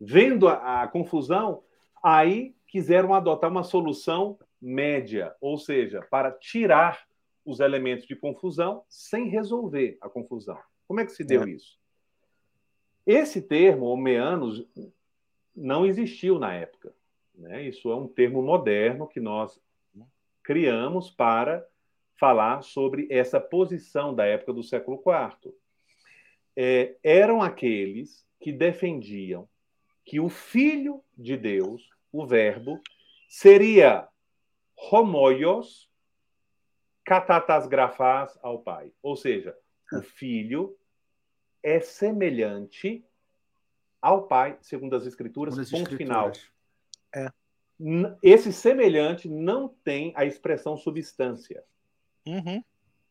Vendo a, a confusão, aí quiseram adotar uma solução média, ou seja, para tirar os elementos de confusão sem resolver a confusão. Como é que se deu é. isso? Esse termo, homeanos, não existiu na época. Né? Isso é um termo moderno que nós criamos para falar sobre essa posição da época do século IV. É, eram aqueles que defendiam que o Filho de Deus, o Verbo, seria homoios catatas grafas ao Pai. Ou seja, o Filho é semelhante ao Pai, segundo as Escrituras, ponto escrituras. final. É. Esse semelhante não tem a expressão substância. Uhum.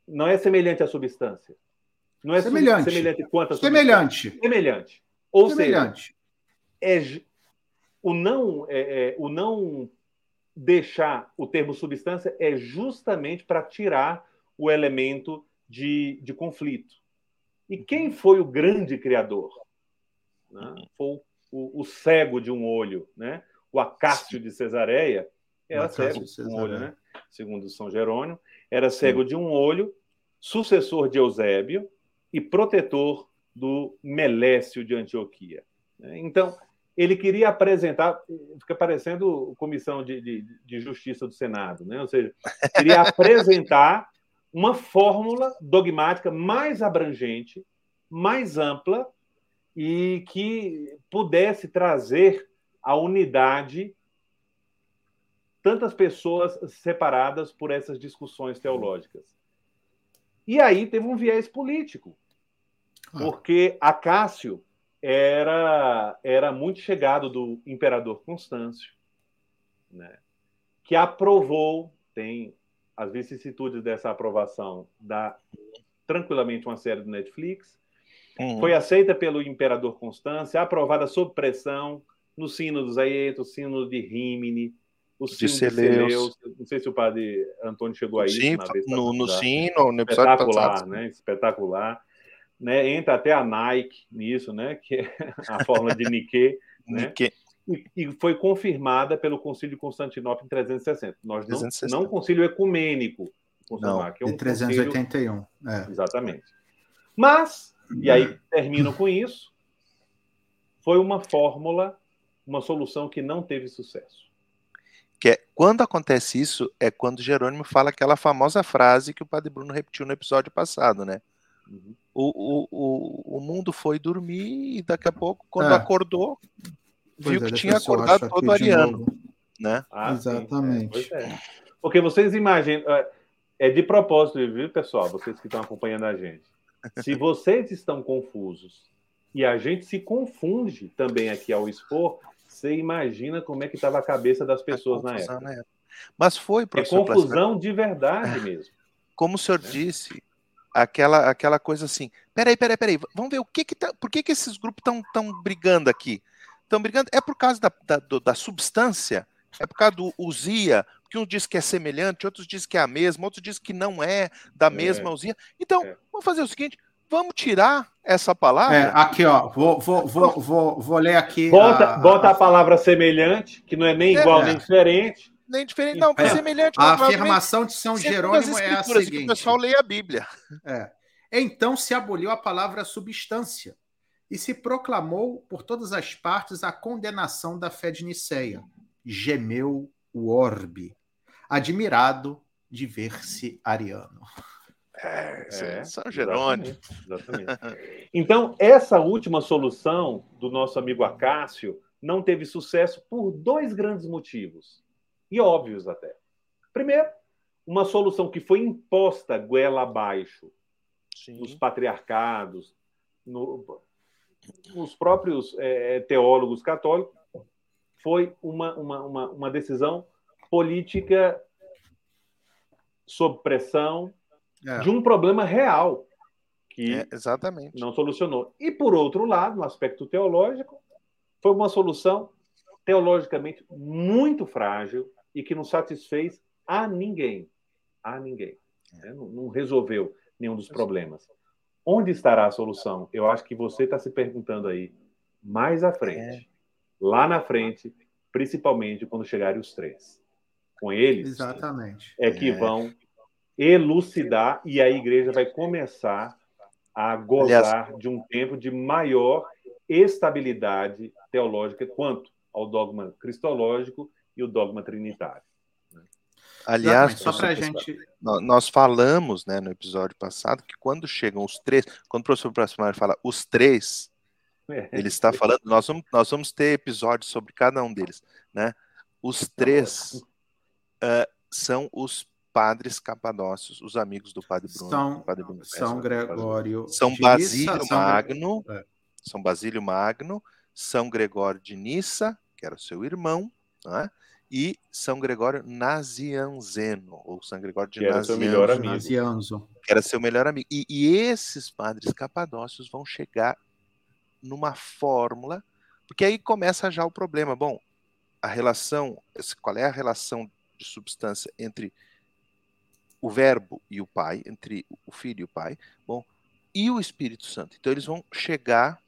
Não é semelhante à substância. Não é semelhante. semelhante quanto Semelhante. Semelhante. Ou semelhante. seja, é, o, não, é, é, o não deixar o termo substância é justamente para tirar o elemento de, de conflito. E quem foi o grande criador? Né? Foi o, o, cego de um olho, né? o Acácio de Cesareia era cego de um olho, né? segundo São Jerônimo, era cego Sim. de um olho, sucessor de Eusébio e protetor do Melécio de Antioquia. Né? Então, ele queria apresentar, fica parecendo comissão de, de, de justiça do Senado, né? ou seja, queria [LAUGHS] apresentar uma fórmula dogmática mais abrangente, mais ampla e que pudesse trazer a unidade tantas pessoas separadas por essas discussões teológicas. E aí teve um viés político, ah. porque Acácio era, era muito chegado do imperador Constâncio, né, que aprovou, tem as vicissitudes dessa aprovação, da tranquilamente uma série do Netflix, uhum. foi aceita pelo imperador Constâncio, aprovada sob pressão, no sino dos Aietos, sino de Rimini, o sino de Celeus. Não sei se o padre Antônio chegou a isso. Sim, no, no sino, no Espetacular, né? Espetacular. Né? Entra até a Nike nisso, né? Que é a fórmula de Nike, né? E, e, foi confirmada pelo Concílio de Constantinopla em 360. Nós não, 360. não concílio ecumênico, não, que é um de 381. Concílio... É. Exatamente. Mas, e aí termino com isso, foi uma fórmula uma solução que não teve sucesso. Que é, quando acontece isso, é quando Jerônimo fala aquela famosa frase que o Padre Bruno repetiu no episódio passado, né? Uhum. O, o, o, mundo foi dormir e daqui a pouco, quando é. acordou, viu pois é, que tinha acordado todo ariano. Né? Ah, Exatamente. Sim, é, Porque vocês imaginam, é, é de propósito, viu, pessoal? Vocês que estão acompanhando a gente. Se [LAUGHS] vocês estão confusos e a gente se confunde também aqui ao expor, você imagina como é que estava a cabeça das pessoas na época. na época. Mas foi, professor. É confusão de verdade é. mesmo. Como o senhor é. disse, aquela, aquela coisa assim. Peraí, peraí, peraí. Vamos ver o que que tá, por que, que esses grupos estão tão brigando aqui? Estão brigando? É por causa da, da, da substância? É por causa do usia? Porque um diz que é semelhante, outros diz que é a mesma, outros diz que não é da é. mesma usia. Então, é. vamos fazer o seguinte: Vamos tirar essa palavra? É, aqui, ó. Vou, vou, vou, vou, vou ler aqui. Bota a... Bota a palavra semelhante, que não é nem igual é, nem diferente. nem diferente, não, É, semelhante. A afirmação de São Jerônimo as é a escrituras, que seguinte. O pessoal lê a Bíblia. É. Então se aboliu a palavra substância e se proclamou por todas as partes a condenação da fé de Niceia. Gemeu o orbe, admirado de ver-se ariano. É, São Jerônimo. Exatamente, exatamente. [LAUGHS] Então, essa última solução do nosso amigo Acácio não teve sucesso por dois grandes motivos, e óbvios até. Primeiro, uma solução que foi imposta goela abaixo nos Sim. patriarcados, no- nos próprios eh, teólogos católicos, foi uma, uma, uma, uma decisão política sob pressão É. de um problema real que É, exatamente. não solucionou. E, por outro lado, no aspecto teológico, foi uma solução teologicamente muito frágil e que não satisfez a ninguém. A ninguém. né? Não, não resolveu nenhum dos problemas. Onde estará a solução? Eu acho que você está se perguntando aí mais à frente. Lá na frente, principalmente quando chegarem os três. Com eles Exatamente. é que É. vão elucidar e a igreja vai começar a gozar de um tempo de maior estabilidade teológica quanto ao dogma cristológico e o dogma trinitário. Aliás, só para gente. nó- nós falamos né, no episódio passado que quando chegam os três, quando o professor Pracimário fala os três, ele está falando, nós vamos, nós vamos ter episódios sobre cada um deles, né? Os três ah, são os padres capadócios, os amigos do padre Bruno. São- padre Bruno São. Gregório. São Basílio Nissa, São Magno, É. São Basílio Magno, São Gregório de Nissa, que era seu irmão, né? E São Gregório Nazianzeno, ou São Gregório de Que era seu melhor amigo. Nazianzo. que era seu melhor amigo. E, e esses padres capadócios vão chegar numa fórmula, porque aí começa já o problema. Bom, a relação, qual é a relação de substância entre o Verbo e o Pai, entre o Filho e o Pai, bom, e o Espírito Santo. Então eles vão chegar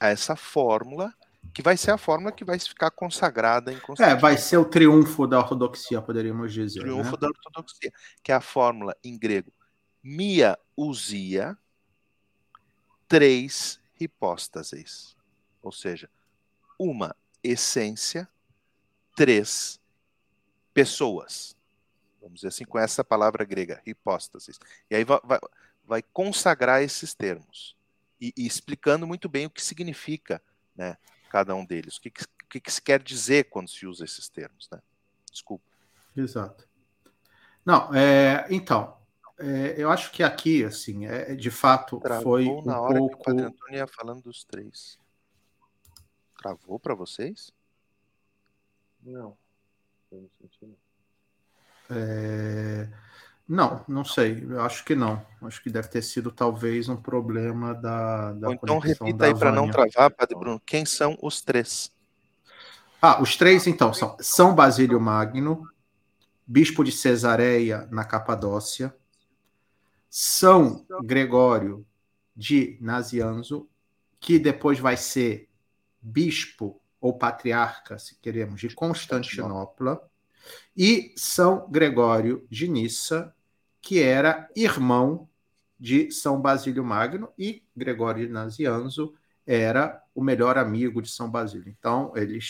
a essa fórmula que vai ser a fórmula que vai ficar consagrada em É, vai ser o triunfo da ortodoxia, poderíamos dizer. triunfo né? da ortodoxia, que é a fórmula em grego mia usia três hipóstases, ou seja, uma essência, três pessoas. Vamos dizer assim, com essa palavra grega, hipóstases. E aí vai, vai, vai consagrar esses termos e, e explicando muito bem o que significa né, cada um deles, o que, que, o que, que se quer dizer quando se usa esses termos. Né? Desculpa. Exato. Não, é, então, é, eu acho que aqui, assim, é, de fato, Travou foi um na hora que o pouco. Padre Antônio ia falando dos três. Travou para vocês? Não. Eu não senti, não. é, Não, não sei. Eu acho que não. Acho que deve ter sido talvez um problema da, da Ou então repita aí para não travar, Padre Bruno. Quem são os três? Ah, os três, então, são São Basílio Magno, bispo de Cesareia, na Capadócia, São Gregório de Nazianzo, que depois vai ser bispo ou patriarca, se queremos, de Constantinopla, e São Gregório de Nissa, que era irmão de São Basílio Magno, e Gregório de Nazianzo era o melhor amigo de São Basílio. Então, eles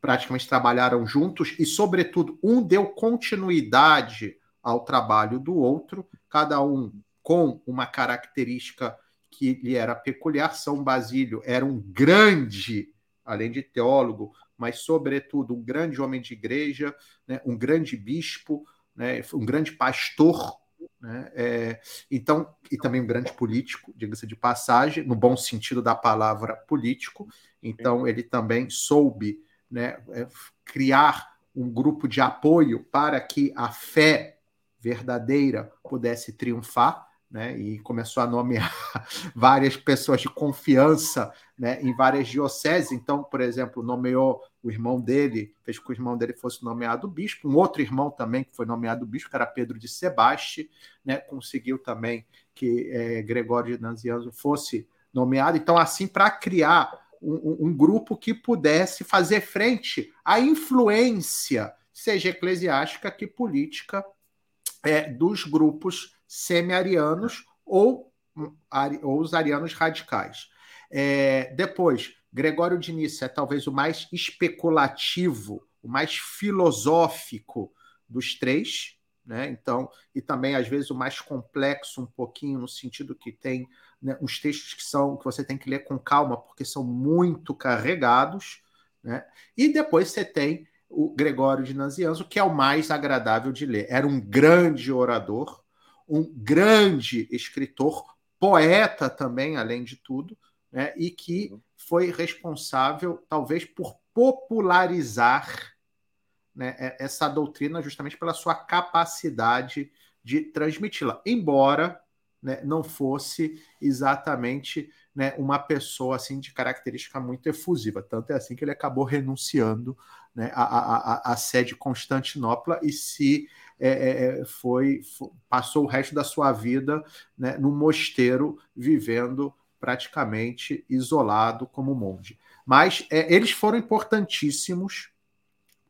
praticamente trabalharam juntos e, sobretudo, um deu continuidade ao trabalho do outro, cada um com uma característica que lhe era peculiar. São Basílio era um grande, além de teólogo, mas, sobretudo, um grande homem de igreja, né, um grande bispo, né, um grande pastor. Né, é, então, e também um grande político, diga-se de passagem, no bom sentido da palavra político. Então, ele também soube né, é, criar um grupo de apoio para que a fé verdadeira pudesse triunfar, né, e começou a nomear [LAUGHS] várias pessoas de confiança né, em várias dioceses. Então, por exemplo, nomeou o irmão dele, fez com que o irmão dele fosse nomeado bispo, um outro irmão também que foi nomeado bispo, que era Pedro de Sebaste, né, conseguiu também que é, Gregório de Nazianzo fosse nomeado. Então, assim, para criar um, um, grupo que pudesse fazer frente à influência seja eclesiástica que política é, dos grupos semi-arianos ou, ou os arianos radicais. É, depois, Gregório Nícia é talvez o mais especulativo, o mais filosófico dos três, né? Então, e também às vezes o mais complexo um pouquinho no sentido que tem né, uns textos que são que você tem que ler com calma porque são muito carregados, né? E depois você tem o Gregório de Nazianzo, que é o mais agradável de ler. Era um grande orador, um grande escritor, poeta também, além de tudo, né? E que foi responsável talvez por popularizar né, é, essa doutrina justamente pela sua capacidade de transmiti-la, embora né, não fosse exatamente né, uma pessoa assim de característica muito efusiva. Tanto é assim que ele acabou renunciando né, à, à, sede de Constantinopla e se é, é, é, foi, foi, passou o resto da sua vida né, no mosteiro, vivendo praticamente isolado como monge. Mas é, eles foram importantíssimos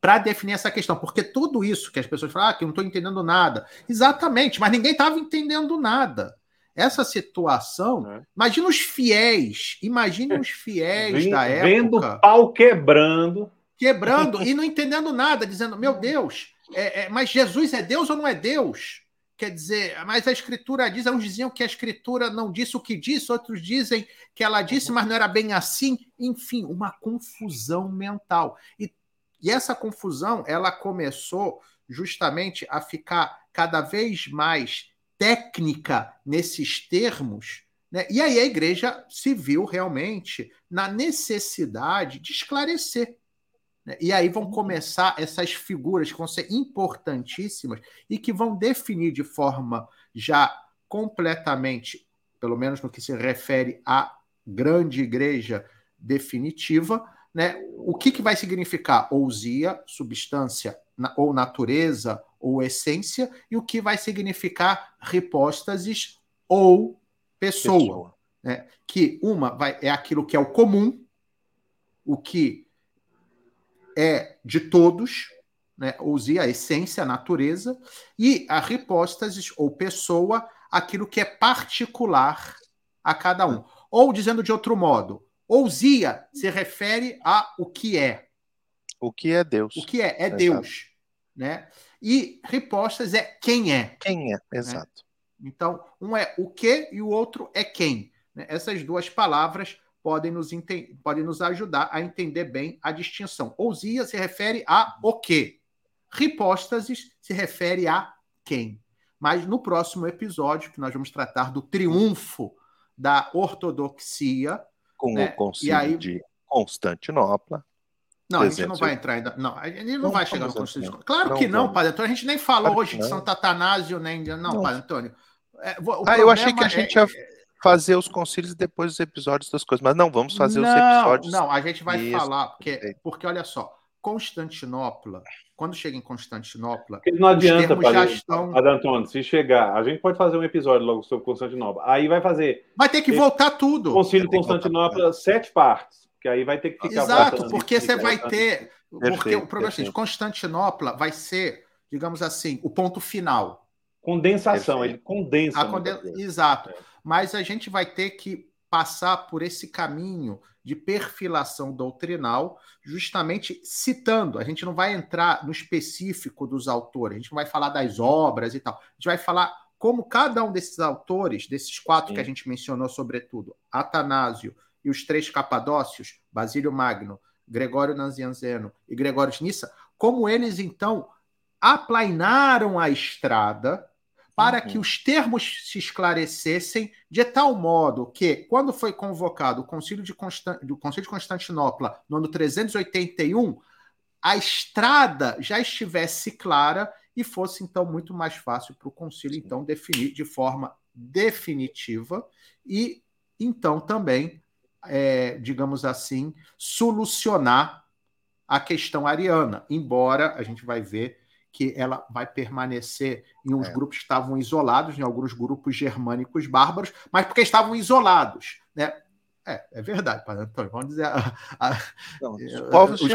para definir essa questão, porque tudo isso que as pessoas falam, ah, que eu não estou entendendo nada, exatamente, mas ninguém estava entendendo nada. Essa situação, é. imagina os fiéis, imagine os fiéis Vem, da época. Vendo pau quebrando. Quebrando e não entendendo nada, dizendo, meu Deus, é, é, mas Jesus é Deus ou não é Deus? Quer dizer, mas a escritura diz, uns diziam que a escritura não disse o que disse, outros dizem que ela disse, mas não era bem assim. Enfim, uma confusão mental. E e essa confusão, ela começou justamente a ficar cada vez mais técnica nesses termos, né? E aí a igreja se viu realmente na necessidade de esclarecer. Né? E aí vão começar essas figuras que vão ser importantíssimas e que vão definir de forma já completamente, pelo menos no que se refere à grande igreja definitiva, né, o que, que vai significar ousia, substância ou natureza ou essência, e o que vai significar repóstases ou pessoa. pessoa. Né? Que uma vai, é aquilo que é o comum, o que é de todos, né? ousia, a essência, a natureza, e a repóstases ou pessoa, aquilo que é particular a cada um. Ou dizendo de outro modo, Ousia se refere a o que é. O que é Deus. O que é? É Deus. Né? E ripostas é quem é. Quem é, né? exato. Né? Então, um é o que e o outro é quem. Né? Essas duas palavras podem nos, podem nos ajudar a entender bem a distinção. Ousia se refere a o que. Ripóstases se refere a quem. Mas no próximo episódio, que nós vamos tratar do triunfo da ortodoxia, com né? o concílio aí... de Constantinopla. Não, a gente não vai entrar ainda. Não, a gente não, não vai chegar no concílio de Claro não que não. Padre Antônio. A gente nem falou claro hoje de Santo Atanásio, nem. Não, não. Padre Antônio. É, ah, eu achei que a gente é... ia fazer os concílios e depois os episódios das coisas, mas não, vamos fazer não, os episódios. Não, a gente vai Isso, falar, porque, porque olha só, Constantinopla, quando chega em Constantinopla. Porque não adianta, padre, estão... padre Antônio, se chegar, a gente pode fazer um episódio logo sobre Constantinopla. Aí vai fazer. Vai ter que voltar tudo. Concílio de Constantinopla, sete partes. Que aí vai ter que ficar. Exato, porque você vai ter. Perfeito, porque o problema é que Constantinopla vai ser, digamos assim, o ponto final. Condensação, perfeito. ele condensa. Conden... Exato. É. Mas a gente vai ter que passar por esse caminho de perfilação doutrinal, justamente citando. A gente não vai entrar no específico dos autores, a gente não vai falar das obras e tal. A gente vai falar como cada um desses autores, desses quatro Sim. que a gente mencionou, sobretudo, Atanásio e os três capadócios, Basílio Magno, Gregório Nazianzeno e Gregório de Nissa, como eles então aplainaram a estrada para uhum. que os termos se esclarecessem de tal modo que, quando foi convocado o Concílio de, Constant... o Concílio de Constantinopla no ano 381, a estrada já estivesse clara e fosse então muito mais fácil para o concílio então definir de forma definitiva e então também, é, digamos assim, solucionar a questão ariana, embora a gente vai ver que ela vai permanecer em uns é. grupos que estavam isolados, em alguns grupos germânicos bárbaros, mas porque estavam isolados. Né? É, é verdade, Padre Antônio. Vamos dizer. A, a, Não, os eh, povos os,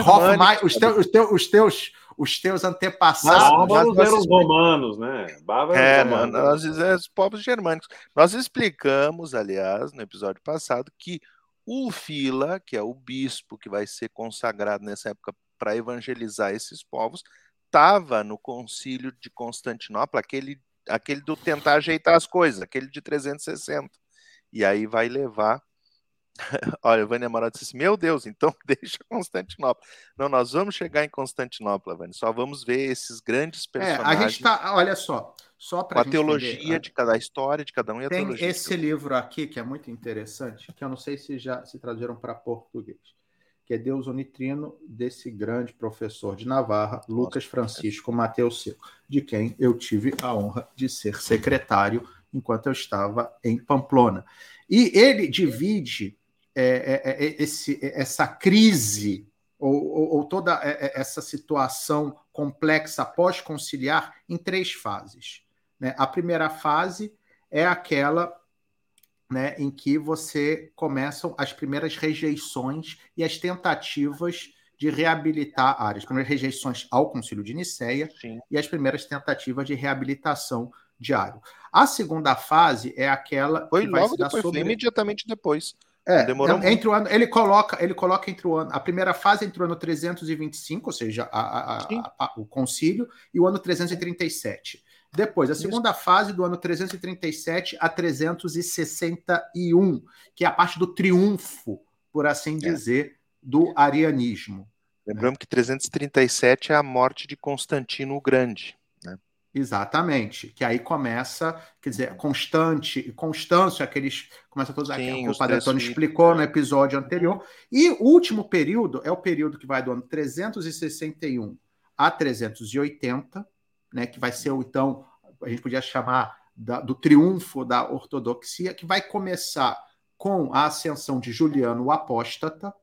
os, teus, os, teus, os, teus, os teus antepassados. já- Bárbaros já- eram os romanos, né? Bárbaros É, eram os mano, romanos. nós dizemos os povos germânicos. Nós explicamos, aliás, no episódio passado, que o Fila, que é o bispo que vai ser consagrado nessa época para evangelizar esses povos, estava no concílio de Constantinopla, aquele, aquele do tentar ajeitar as coisas, aquele de 360. E aí vai levar. [LAUGHS] Olha, Vânia Amaral disse assim: Meu Deus, então [LAUGHS] deixa Constantinopla. Não, nós vamos chegar em Constantinopla, Vânia. Só vamos ver esses grandes É, personagens. a gente tá. Olha só. Só para a teologia de cada a história de cada um e a Tem teologia. de esse livro aqui que é muito interessante, que eu não sei se já se traduziram para português, que é Deus Unitrino, desse grande professor de Navarra, Lucas Francisco Mateus Seco, de quem eu tive a honra de ser secretário enquanto eu estava em Pamplona. E ele divide é, é, é, esse, essa crise ou, ou- ou toda é, é, essa situação complexa pós-conciliar em três fases. né? A primeira fase é aquela né, em que você começam as primeiras rejeições e as tentativas de reabilitar áreas. As primeiras rejeições ao Concílio de Nicéia Sim. e as primeiras tentativas de reabilitação de Ário. A segunda fase é aquela Foi que vai logo se dar depois, sobre... foi imediatamente depois. É, Demorou não, entre o ano, ele coloca, ele coloca entre o ano, a primeira fase entre o ano 325, ou seja, a- a- a- o concílio, e o ano 337. Depois, a Isso. segunda fase do ano 337 a 361, que é a parte do triunfo, por assim É. dizer, do arianismo. Lembramos que 337 é a morte de Constantino o Grande. Exatamente. Que aí começa, quer dizer, Constante e Constâncio, aqueles. Começa todos que o Padre Antônio explicou é. no episódio anterior. E o último período é o período que vai do ano 361 a 380, né, que vai ser, então, a gente podia chamar da- do triunfo da ortodoxia, que vai começar com a ascensão de Juliano o Apóstata,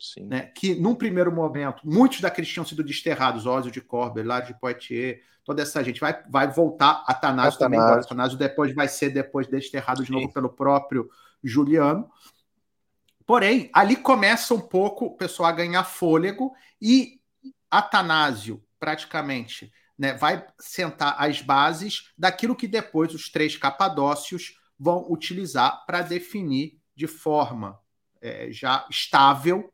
Sim. né, que num primeiro momento, muitos daqueles tinham sido desterrados, Ósio de Corber, Hilário de Poitiers, toda essa gente vai, vai voltar, Atanásio também, Atanásio. embora Atanásio depois vai ser depois desterrado de Sim. novo pelo próprio Juliano. Porém, ali começa um pouco o pessoal a ganhar fôlego e Atanásio, praticamente, né, vai sentar as bases daquilo que depois os três capadócios vão utilizar para definir de forma é, já estável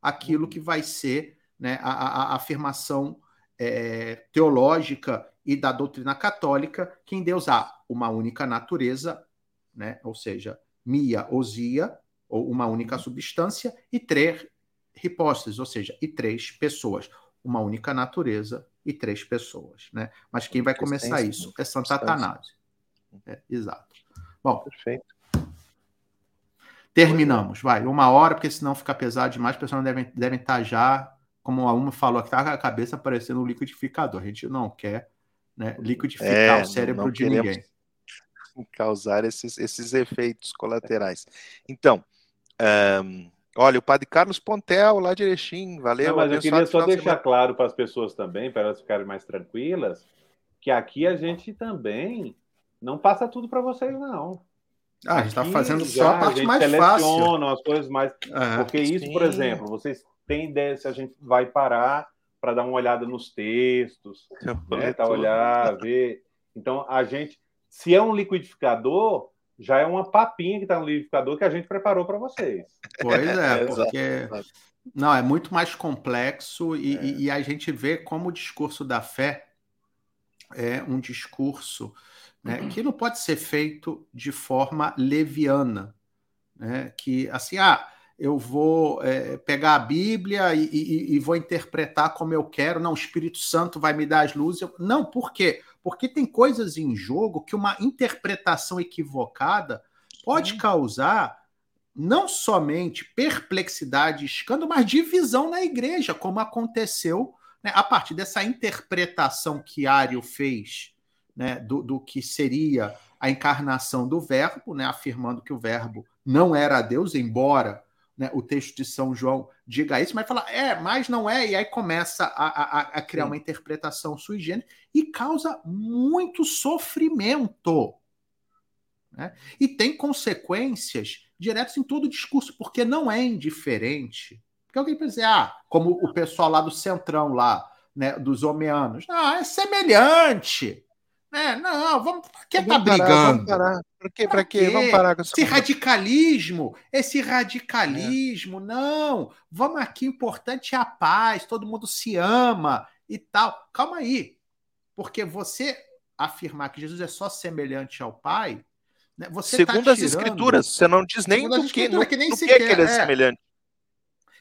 aquilo que vai ser né, a, a- afirmação é, teológica e da doutrina católica que em Deus há uma única natureza, né, ou seja, mia osia, ou uma única substância, e três hipóstases, ou seja, e três pessoas. Uma única natureza e três pessoas. Né? Mas quem vai começar isso é Santo substância. Atanásio. É, exato. Bom, Perfeito. Terminamos, vai. Uma hora, porque senão fica pesado demais. As pessoas devem, devem estar já, como a uma falou, que tá com a cabeça parecendo um liquidificador. A gente não quer né, liquidificar É, o cérebro não de ninguém. [LAUGHS] Causar esses, esses efeitos colaterais. Então, ahn, olha, o padre Carlos Pontel, lá de Erechim, valeu. Não, mas eu queria só deixar semana. claro para as pessoas também, para elas ficarem mais tranquilas, que aqui a gente também não passa tudo para vocês, não. Ah, a gente está fazendo já só a parte gente mais fácil. seleciona as coisas mais. É. Porque isso, por exemplo, vocês têm ideia se a gente vai parar para dar uma olhada nos textos, né? Tá, olhar, ver. Então, a gente, se é um liquidificador, já é uma papinha que está no liquidificador que a gente preparou para vocês. Pois é, Exato, porque. Não, é muito mais complexo e, É. e- a gente vê como o discurso da fé é um discurso né, que não pode ser feito de forma leviana. Né? Que assim, ah, eu vou é, pegar a Bíblia e, e- e vou interpretar como eu quero, não, o Espírito Santo vai me dar as luzes. Não, por quê? Porque tem coisas em jogo que uma interpretação equivocada pode Sim. causar não somente perplexidade e escândalo, mas divisão na igreja, como aconteceu né, a partir dessa interpretação que Ário fez né, do, do que seria a encarnação do Verbo, né, afirmando que o Verbo não era Deus, embora né, o texto de São João diga isso, mas fala, é, mas não é, e aí começa a, a, a criar Sim. uma interpretação sui generis e causa muito sofrimento. né? E tem consequências diretos em todo o discurso, porque não é indiferente. Porque alguém pode dizer, ah, como o pessoal lá do Centrão, lá, né, dos homeanos, ah, é semelhante. Né? Não, vamos. Por que tá brigando? Vamos parar. Por quê? Para quê? Vamos parar com esse radicalismo, esse radicalismo, é. não. Vamos aqui, importante é a paz, todo mundo se ama e tal. Calma aí. Porque você afirmar que Jesus é só semelhante ao Pai, né, você tá Segundo tá as escrituras, você não diz nem do que, no, que, nem sequer, que, ele é, é semelhante.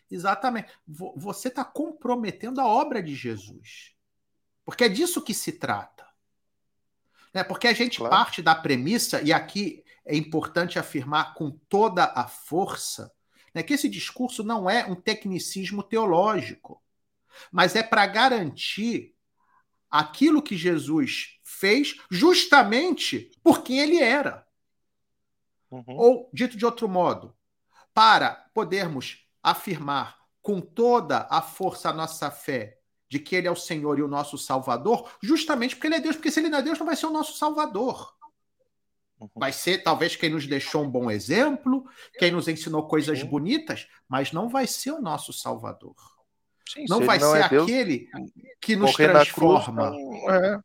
Exatamente. Você está comprometendo a obra de Jesus. Porque é disso que se trata. Né? Porque a gente claro. parte da premissa, e aqui é importante afirmar com toda a força, né, que esse discurso não é um tecnicismo teológico, mas é para garantir aquilo que Jesus fez justamente por quem ele era. Uhum. Ou, dito de outro modo, para podermos afirmar com toda a força a nossa fé de que ele é o Senhor e o nosso Salvador, justamente porque ele é Deus, porque se ele não é Deus, não vai ser o nosso Salvador. Uhum. Vai ser talvez quem nos deixou um bom exemplo, quem nos ensinou coisas Sim. bonitas, mas não vai ser o nosso Salvador. Sim, não vai não ser é aquele Deus, que nos transforma. Cruz, não, é.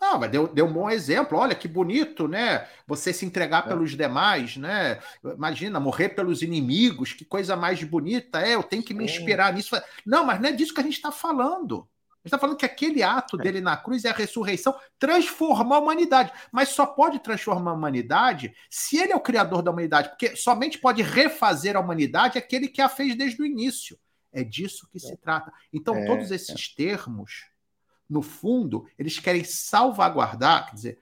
Ah, mas deu, deu um bom exemplo. Olha que bonito, né? Você se entregar é. pelos demais, né? Imagina, morrer pelos inimigos, que coisa mais bonita. É, eu tenho que me inspirar nisso. Não, mas não é disso que a gente está falando. A gente está falando que aquele ato é. dele na cruz é a ressurreição, transformar a humanidade. Mas só pode transformar a humanidade se ele é o criador da humanidade, porque somente pode refazer a humanidade aquele que a fez desde o início. É disso que se é. trata. Então, é, todos esses termos no fundo, eles querem salvaguardar, quer dizer,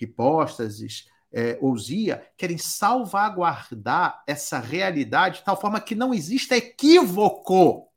hipóstases, é, ousia, querem salvaguardar essa realidade de tal forma que não exista equívoco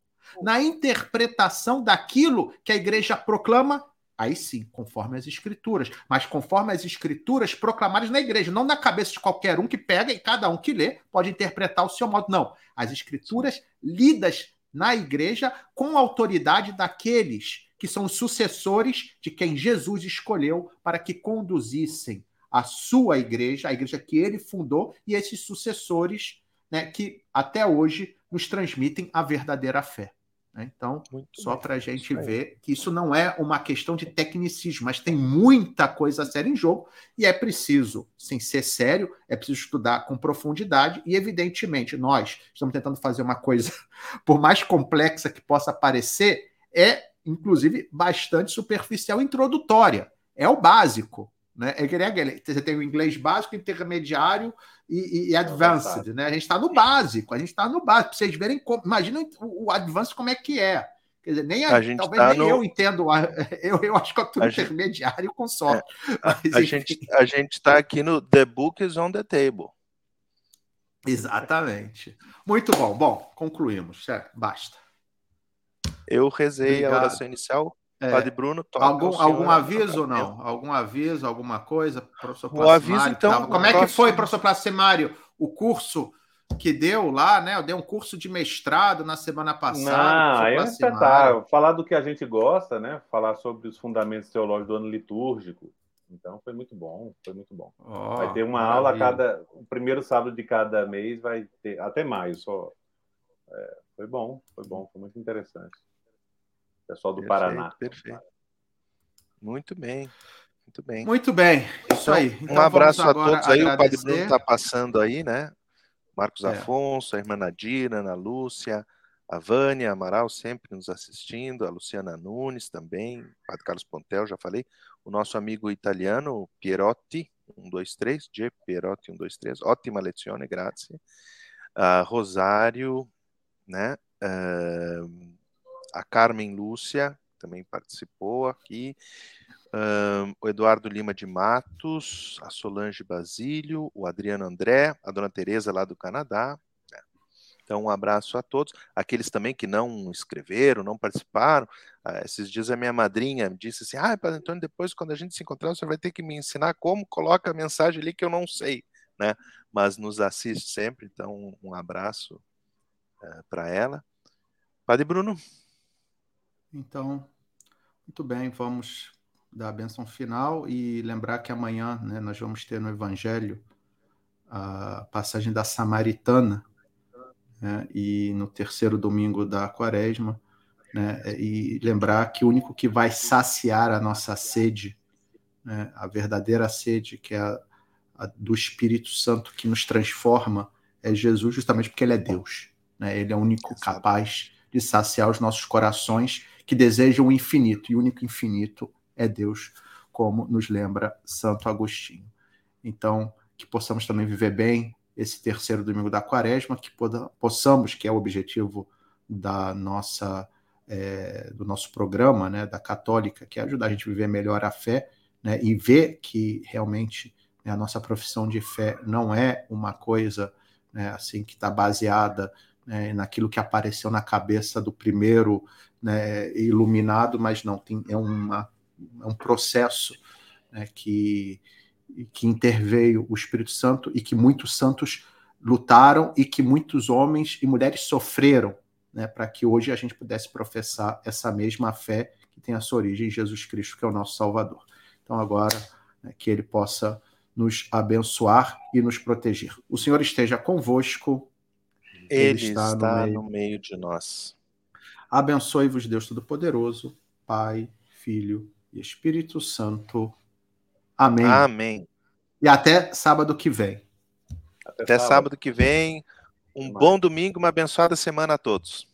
na interpretação daquilo que a igreja proclama, aí sim, conforme as escrituras, mas conforme as escrituras proclamadas na igreja, não na cabeça de qualquer um que pega e cada um que lê pode interpretar o seu modo, não. As escrituras lidas na igreja com a autoridade daqueles que são os sucessores de quem Jesus escolheu para que conduzissem a sua igreja, a igreja que ele fundou, e esses sucessores né, que até hoje nos transmitem a verdadeira fé. Né? Então, Muito só para a gente ver que isso não é uma questão de tecnicismo, mas tem muita coisa séria em jogo e é preciso, sem ser sério, é preciso estudar com profundidade e, evidentemente, nós estamos tentando fazer uma coisa, [LAUGHS] por mais complexa que possa parecer, é inclusive, bastante superficial introdutória. É o básico. Né? É você tem o inglês básico, intermediário e, e advanced. Né? A gente está no básico, a gente está no básico. Para vocês verem, como, imagina o, advanced como é que é. Quer dizer, nem a, a talvez tá nem no... eu entendo. [LAUGHS] Eu, eu acho que eu estou intermediário gente... com sorte. É, a, a, gente a gente está aqui no The Book is on the Table. Exatamente. Muito bom. Bom, concluímos. Basta. Eu rezei Obrigado. a oração inicial. É. Padre Bruno, algum, algum aviso ou não? Algum aviso, alguma coisa? Professor o aviso, então. Como é que foi, professor Placimário, o curso que deu lá, né? Eu dei um curso de mestrado na semana passada. Não, aí é um espetáculo. Falar do que a gente gosta, né? Falar sobre os fundamentos teológicos do ano litúrgico. Então foi muito bom, foi muito bom. Oh, vai ter uma maravilha. aula a cada. O primeiro sábado de cada mês vai ter, até maio só. É, foi bom, foi bom, foi muito interessante pessoal do perfeito, Paraná. Perfeito. Muito bem. Muito bem. Muito bem. Isso então, aí. Então, um abraço a todos aí. Agradecer. O Padre Bruno está passando aí, né? Marcos é. Afonso, a irmã Nadira, Ana Lúcia, a Vânia Amaral sempre nos assistindo, a Luciana Nunes também, o Padre Carlos Pontel, já falei, o nosso amigo italiano Pierotti, 123, G Pierotti 123, ótima lezione, grazie. Uh, Rosário, né? Uh, a Carmen Lúcia também participou aqui, um, o Eduardo Lima de Matos, a Solange Basílio, o Adriano André, a dona Tereza lá do Canadá. Né? Então, um abraço a todos. Aqueles também que não escreveram, não participaram. Uh, esses dias a minha madrinha disse assim: Ah, Padre Antônio, depois quando a gente se encontrar, você vai ter que me ensinar como coloca a mensagem ali que eu não sei. Né? Mas nos assiste sempre, então um abraço uh, para ela. Padre Bruno. Então, muito bem, vamos dar a benção final e lembrar que amanhã né, nós vamos ter no Evangelho a passagem da Samaritana, né, e no terceiro domingo da quaresma, né, e lembrar que o único que vai saciar a nossa sede, né, a verdadeira sede, que é a, a, do Espírito Santo que nos transforma, é Jesus, justamente porque ele é Deus. Né, ele é o único capaz de saciar os nossos corações que desejam o infinito, e o único infinito é Deus, como nos lembra Santo Agostinho. Então, que possamos também viver bem esse terceiro domingo da quaresma, que possamos, que é o objetivo da nossa é, do nosso programa, né, da católica, que é ajudar a gente a viver melhor a fé, né, e ver que realmente né, a nossa profissão de fé não é uma coisa né, assim que está baseada né, naquilo que apareceu na cabeça do primeiro né, iluminado, mas não tem é, uma, é um processo né, que que interveio o Espírito Santo e que muitos santos lutaram e que muitos homens e mulheres sofreram, né, para que hoje a gente pudesse professar essa mesma fé que tem a sua origem em Jesus Cristo, que é o nosso Salvador. Então agora né, que Ele possa nos abençoar e nos proteger. O Senhor esteja convosco. Ele, Ele está, está no, meio. no meio de nós. Abençoe-vos, Deus Todo-Poderoso, Pai, Filho e Espírito Santo. Amém. Amém. E até sábado que vem. Até, até sábado. sábado que vem. Um bom domingo, uma abençoada semana a todos.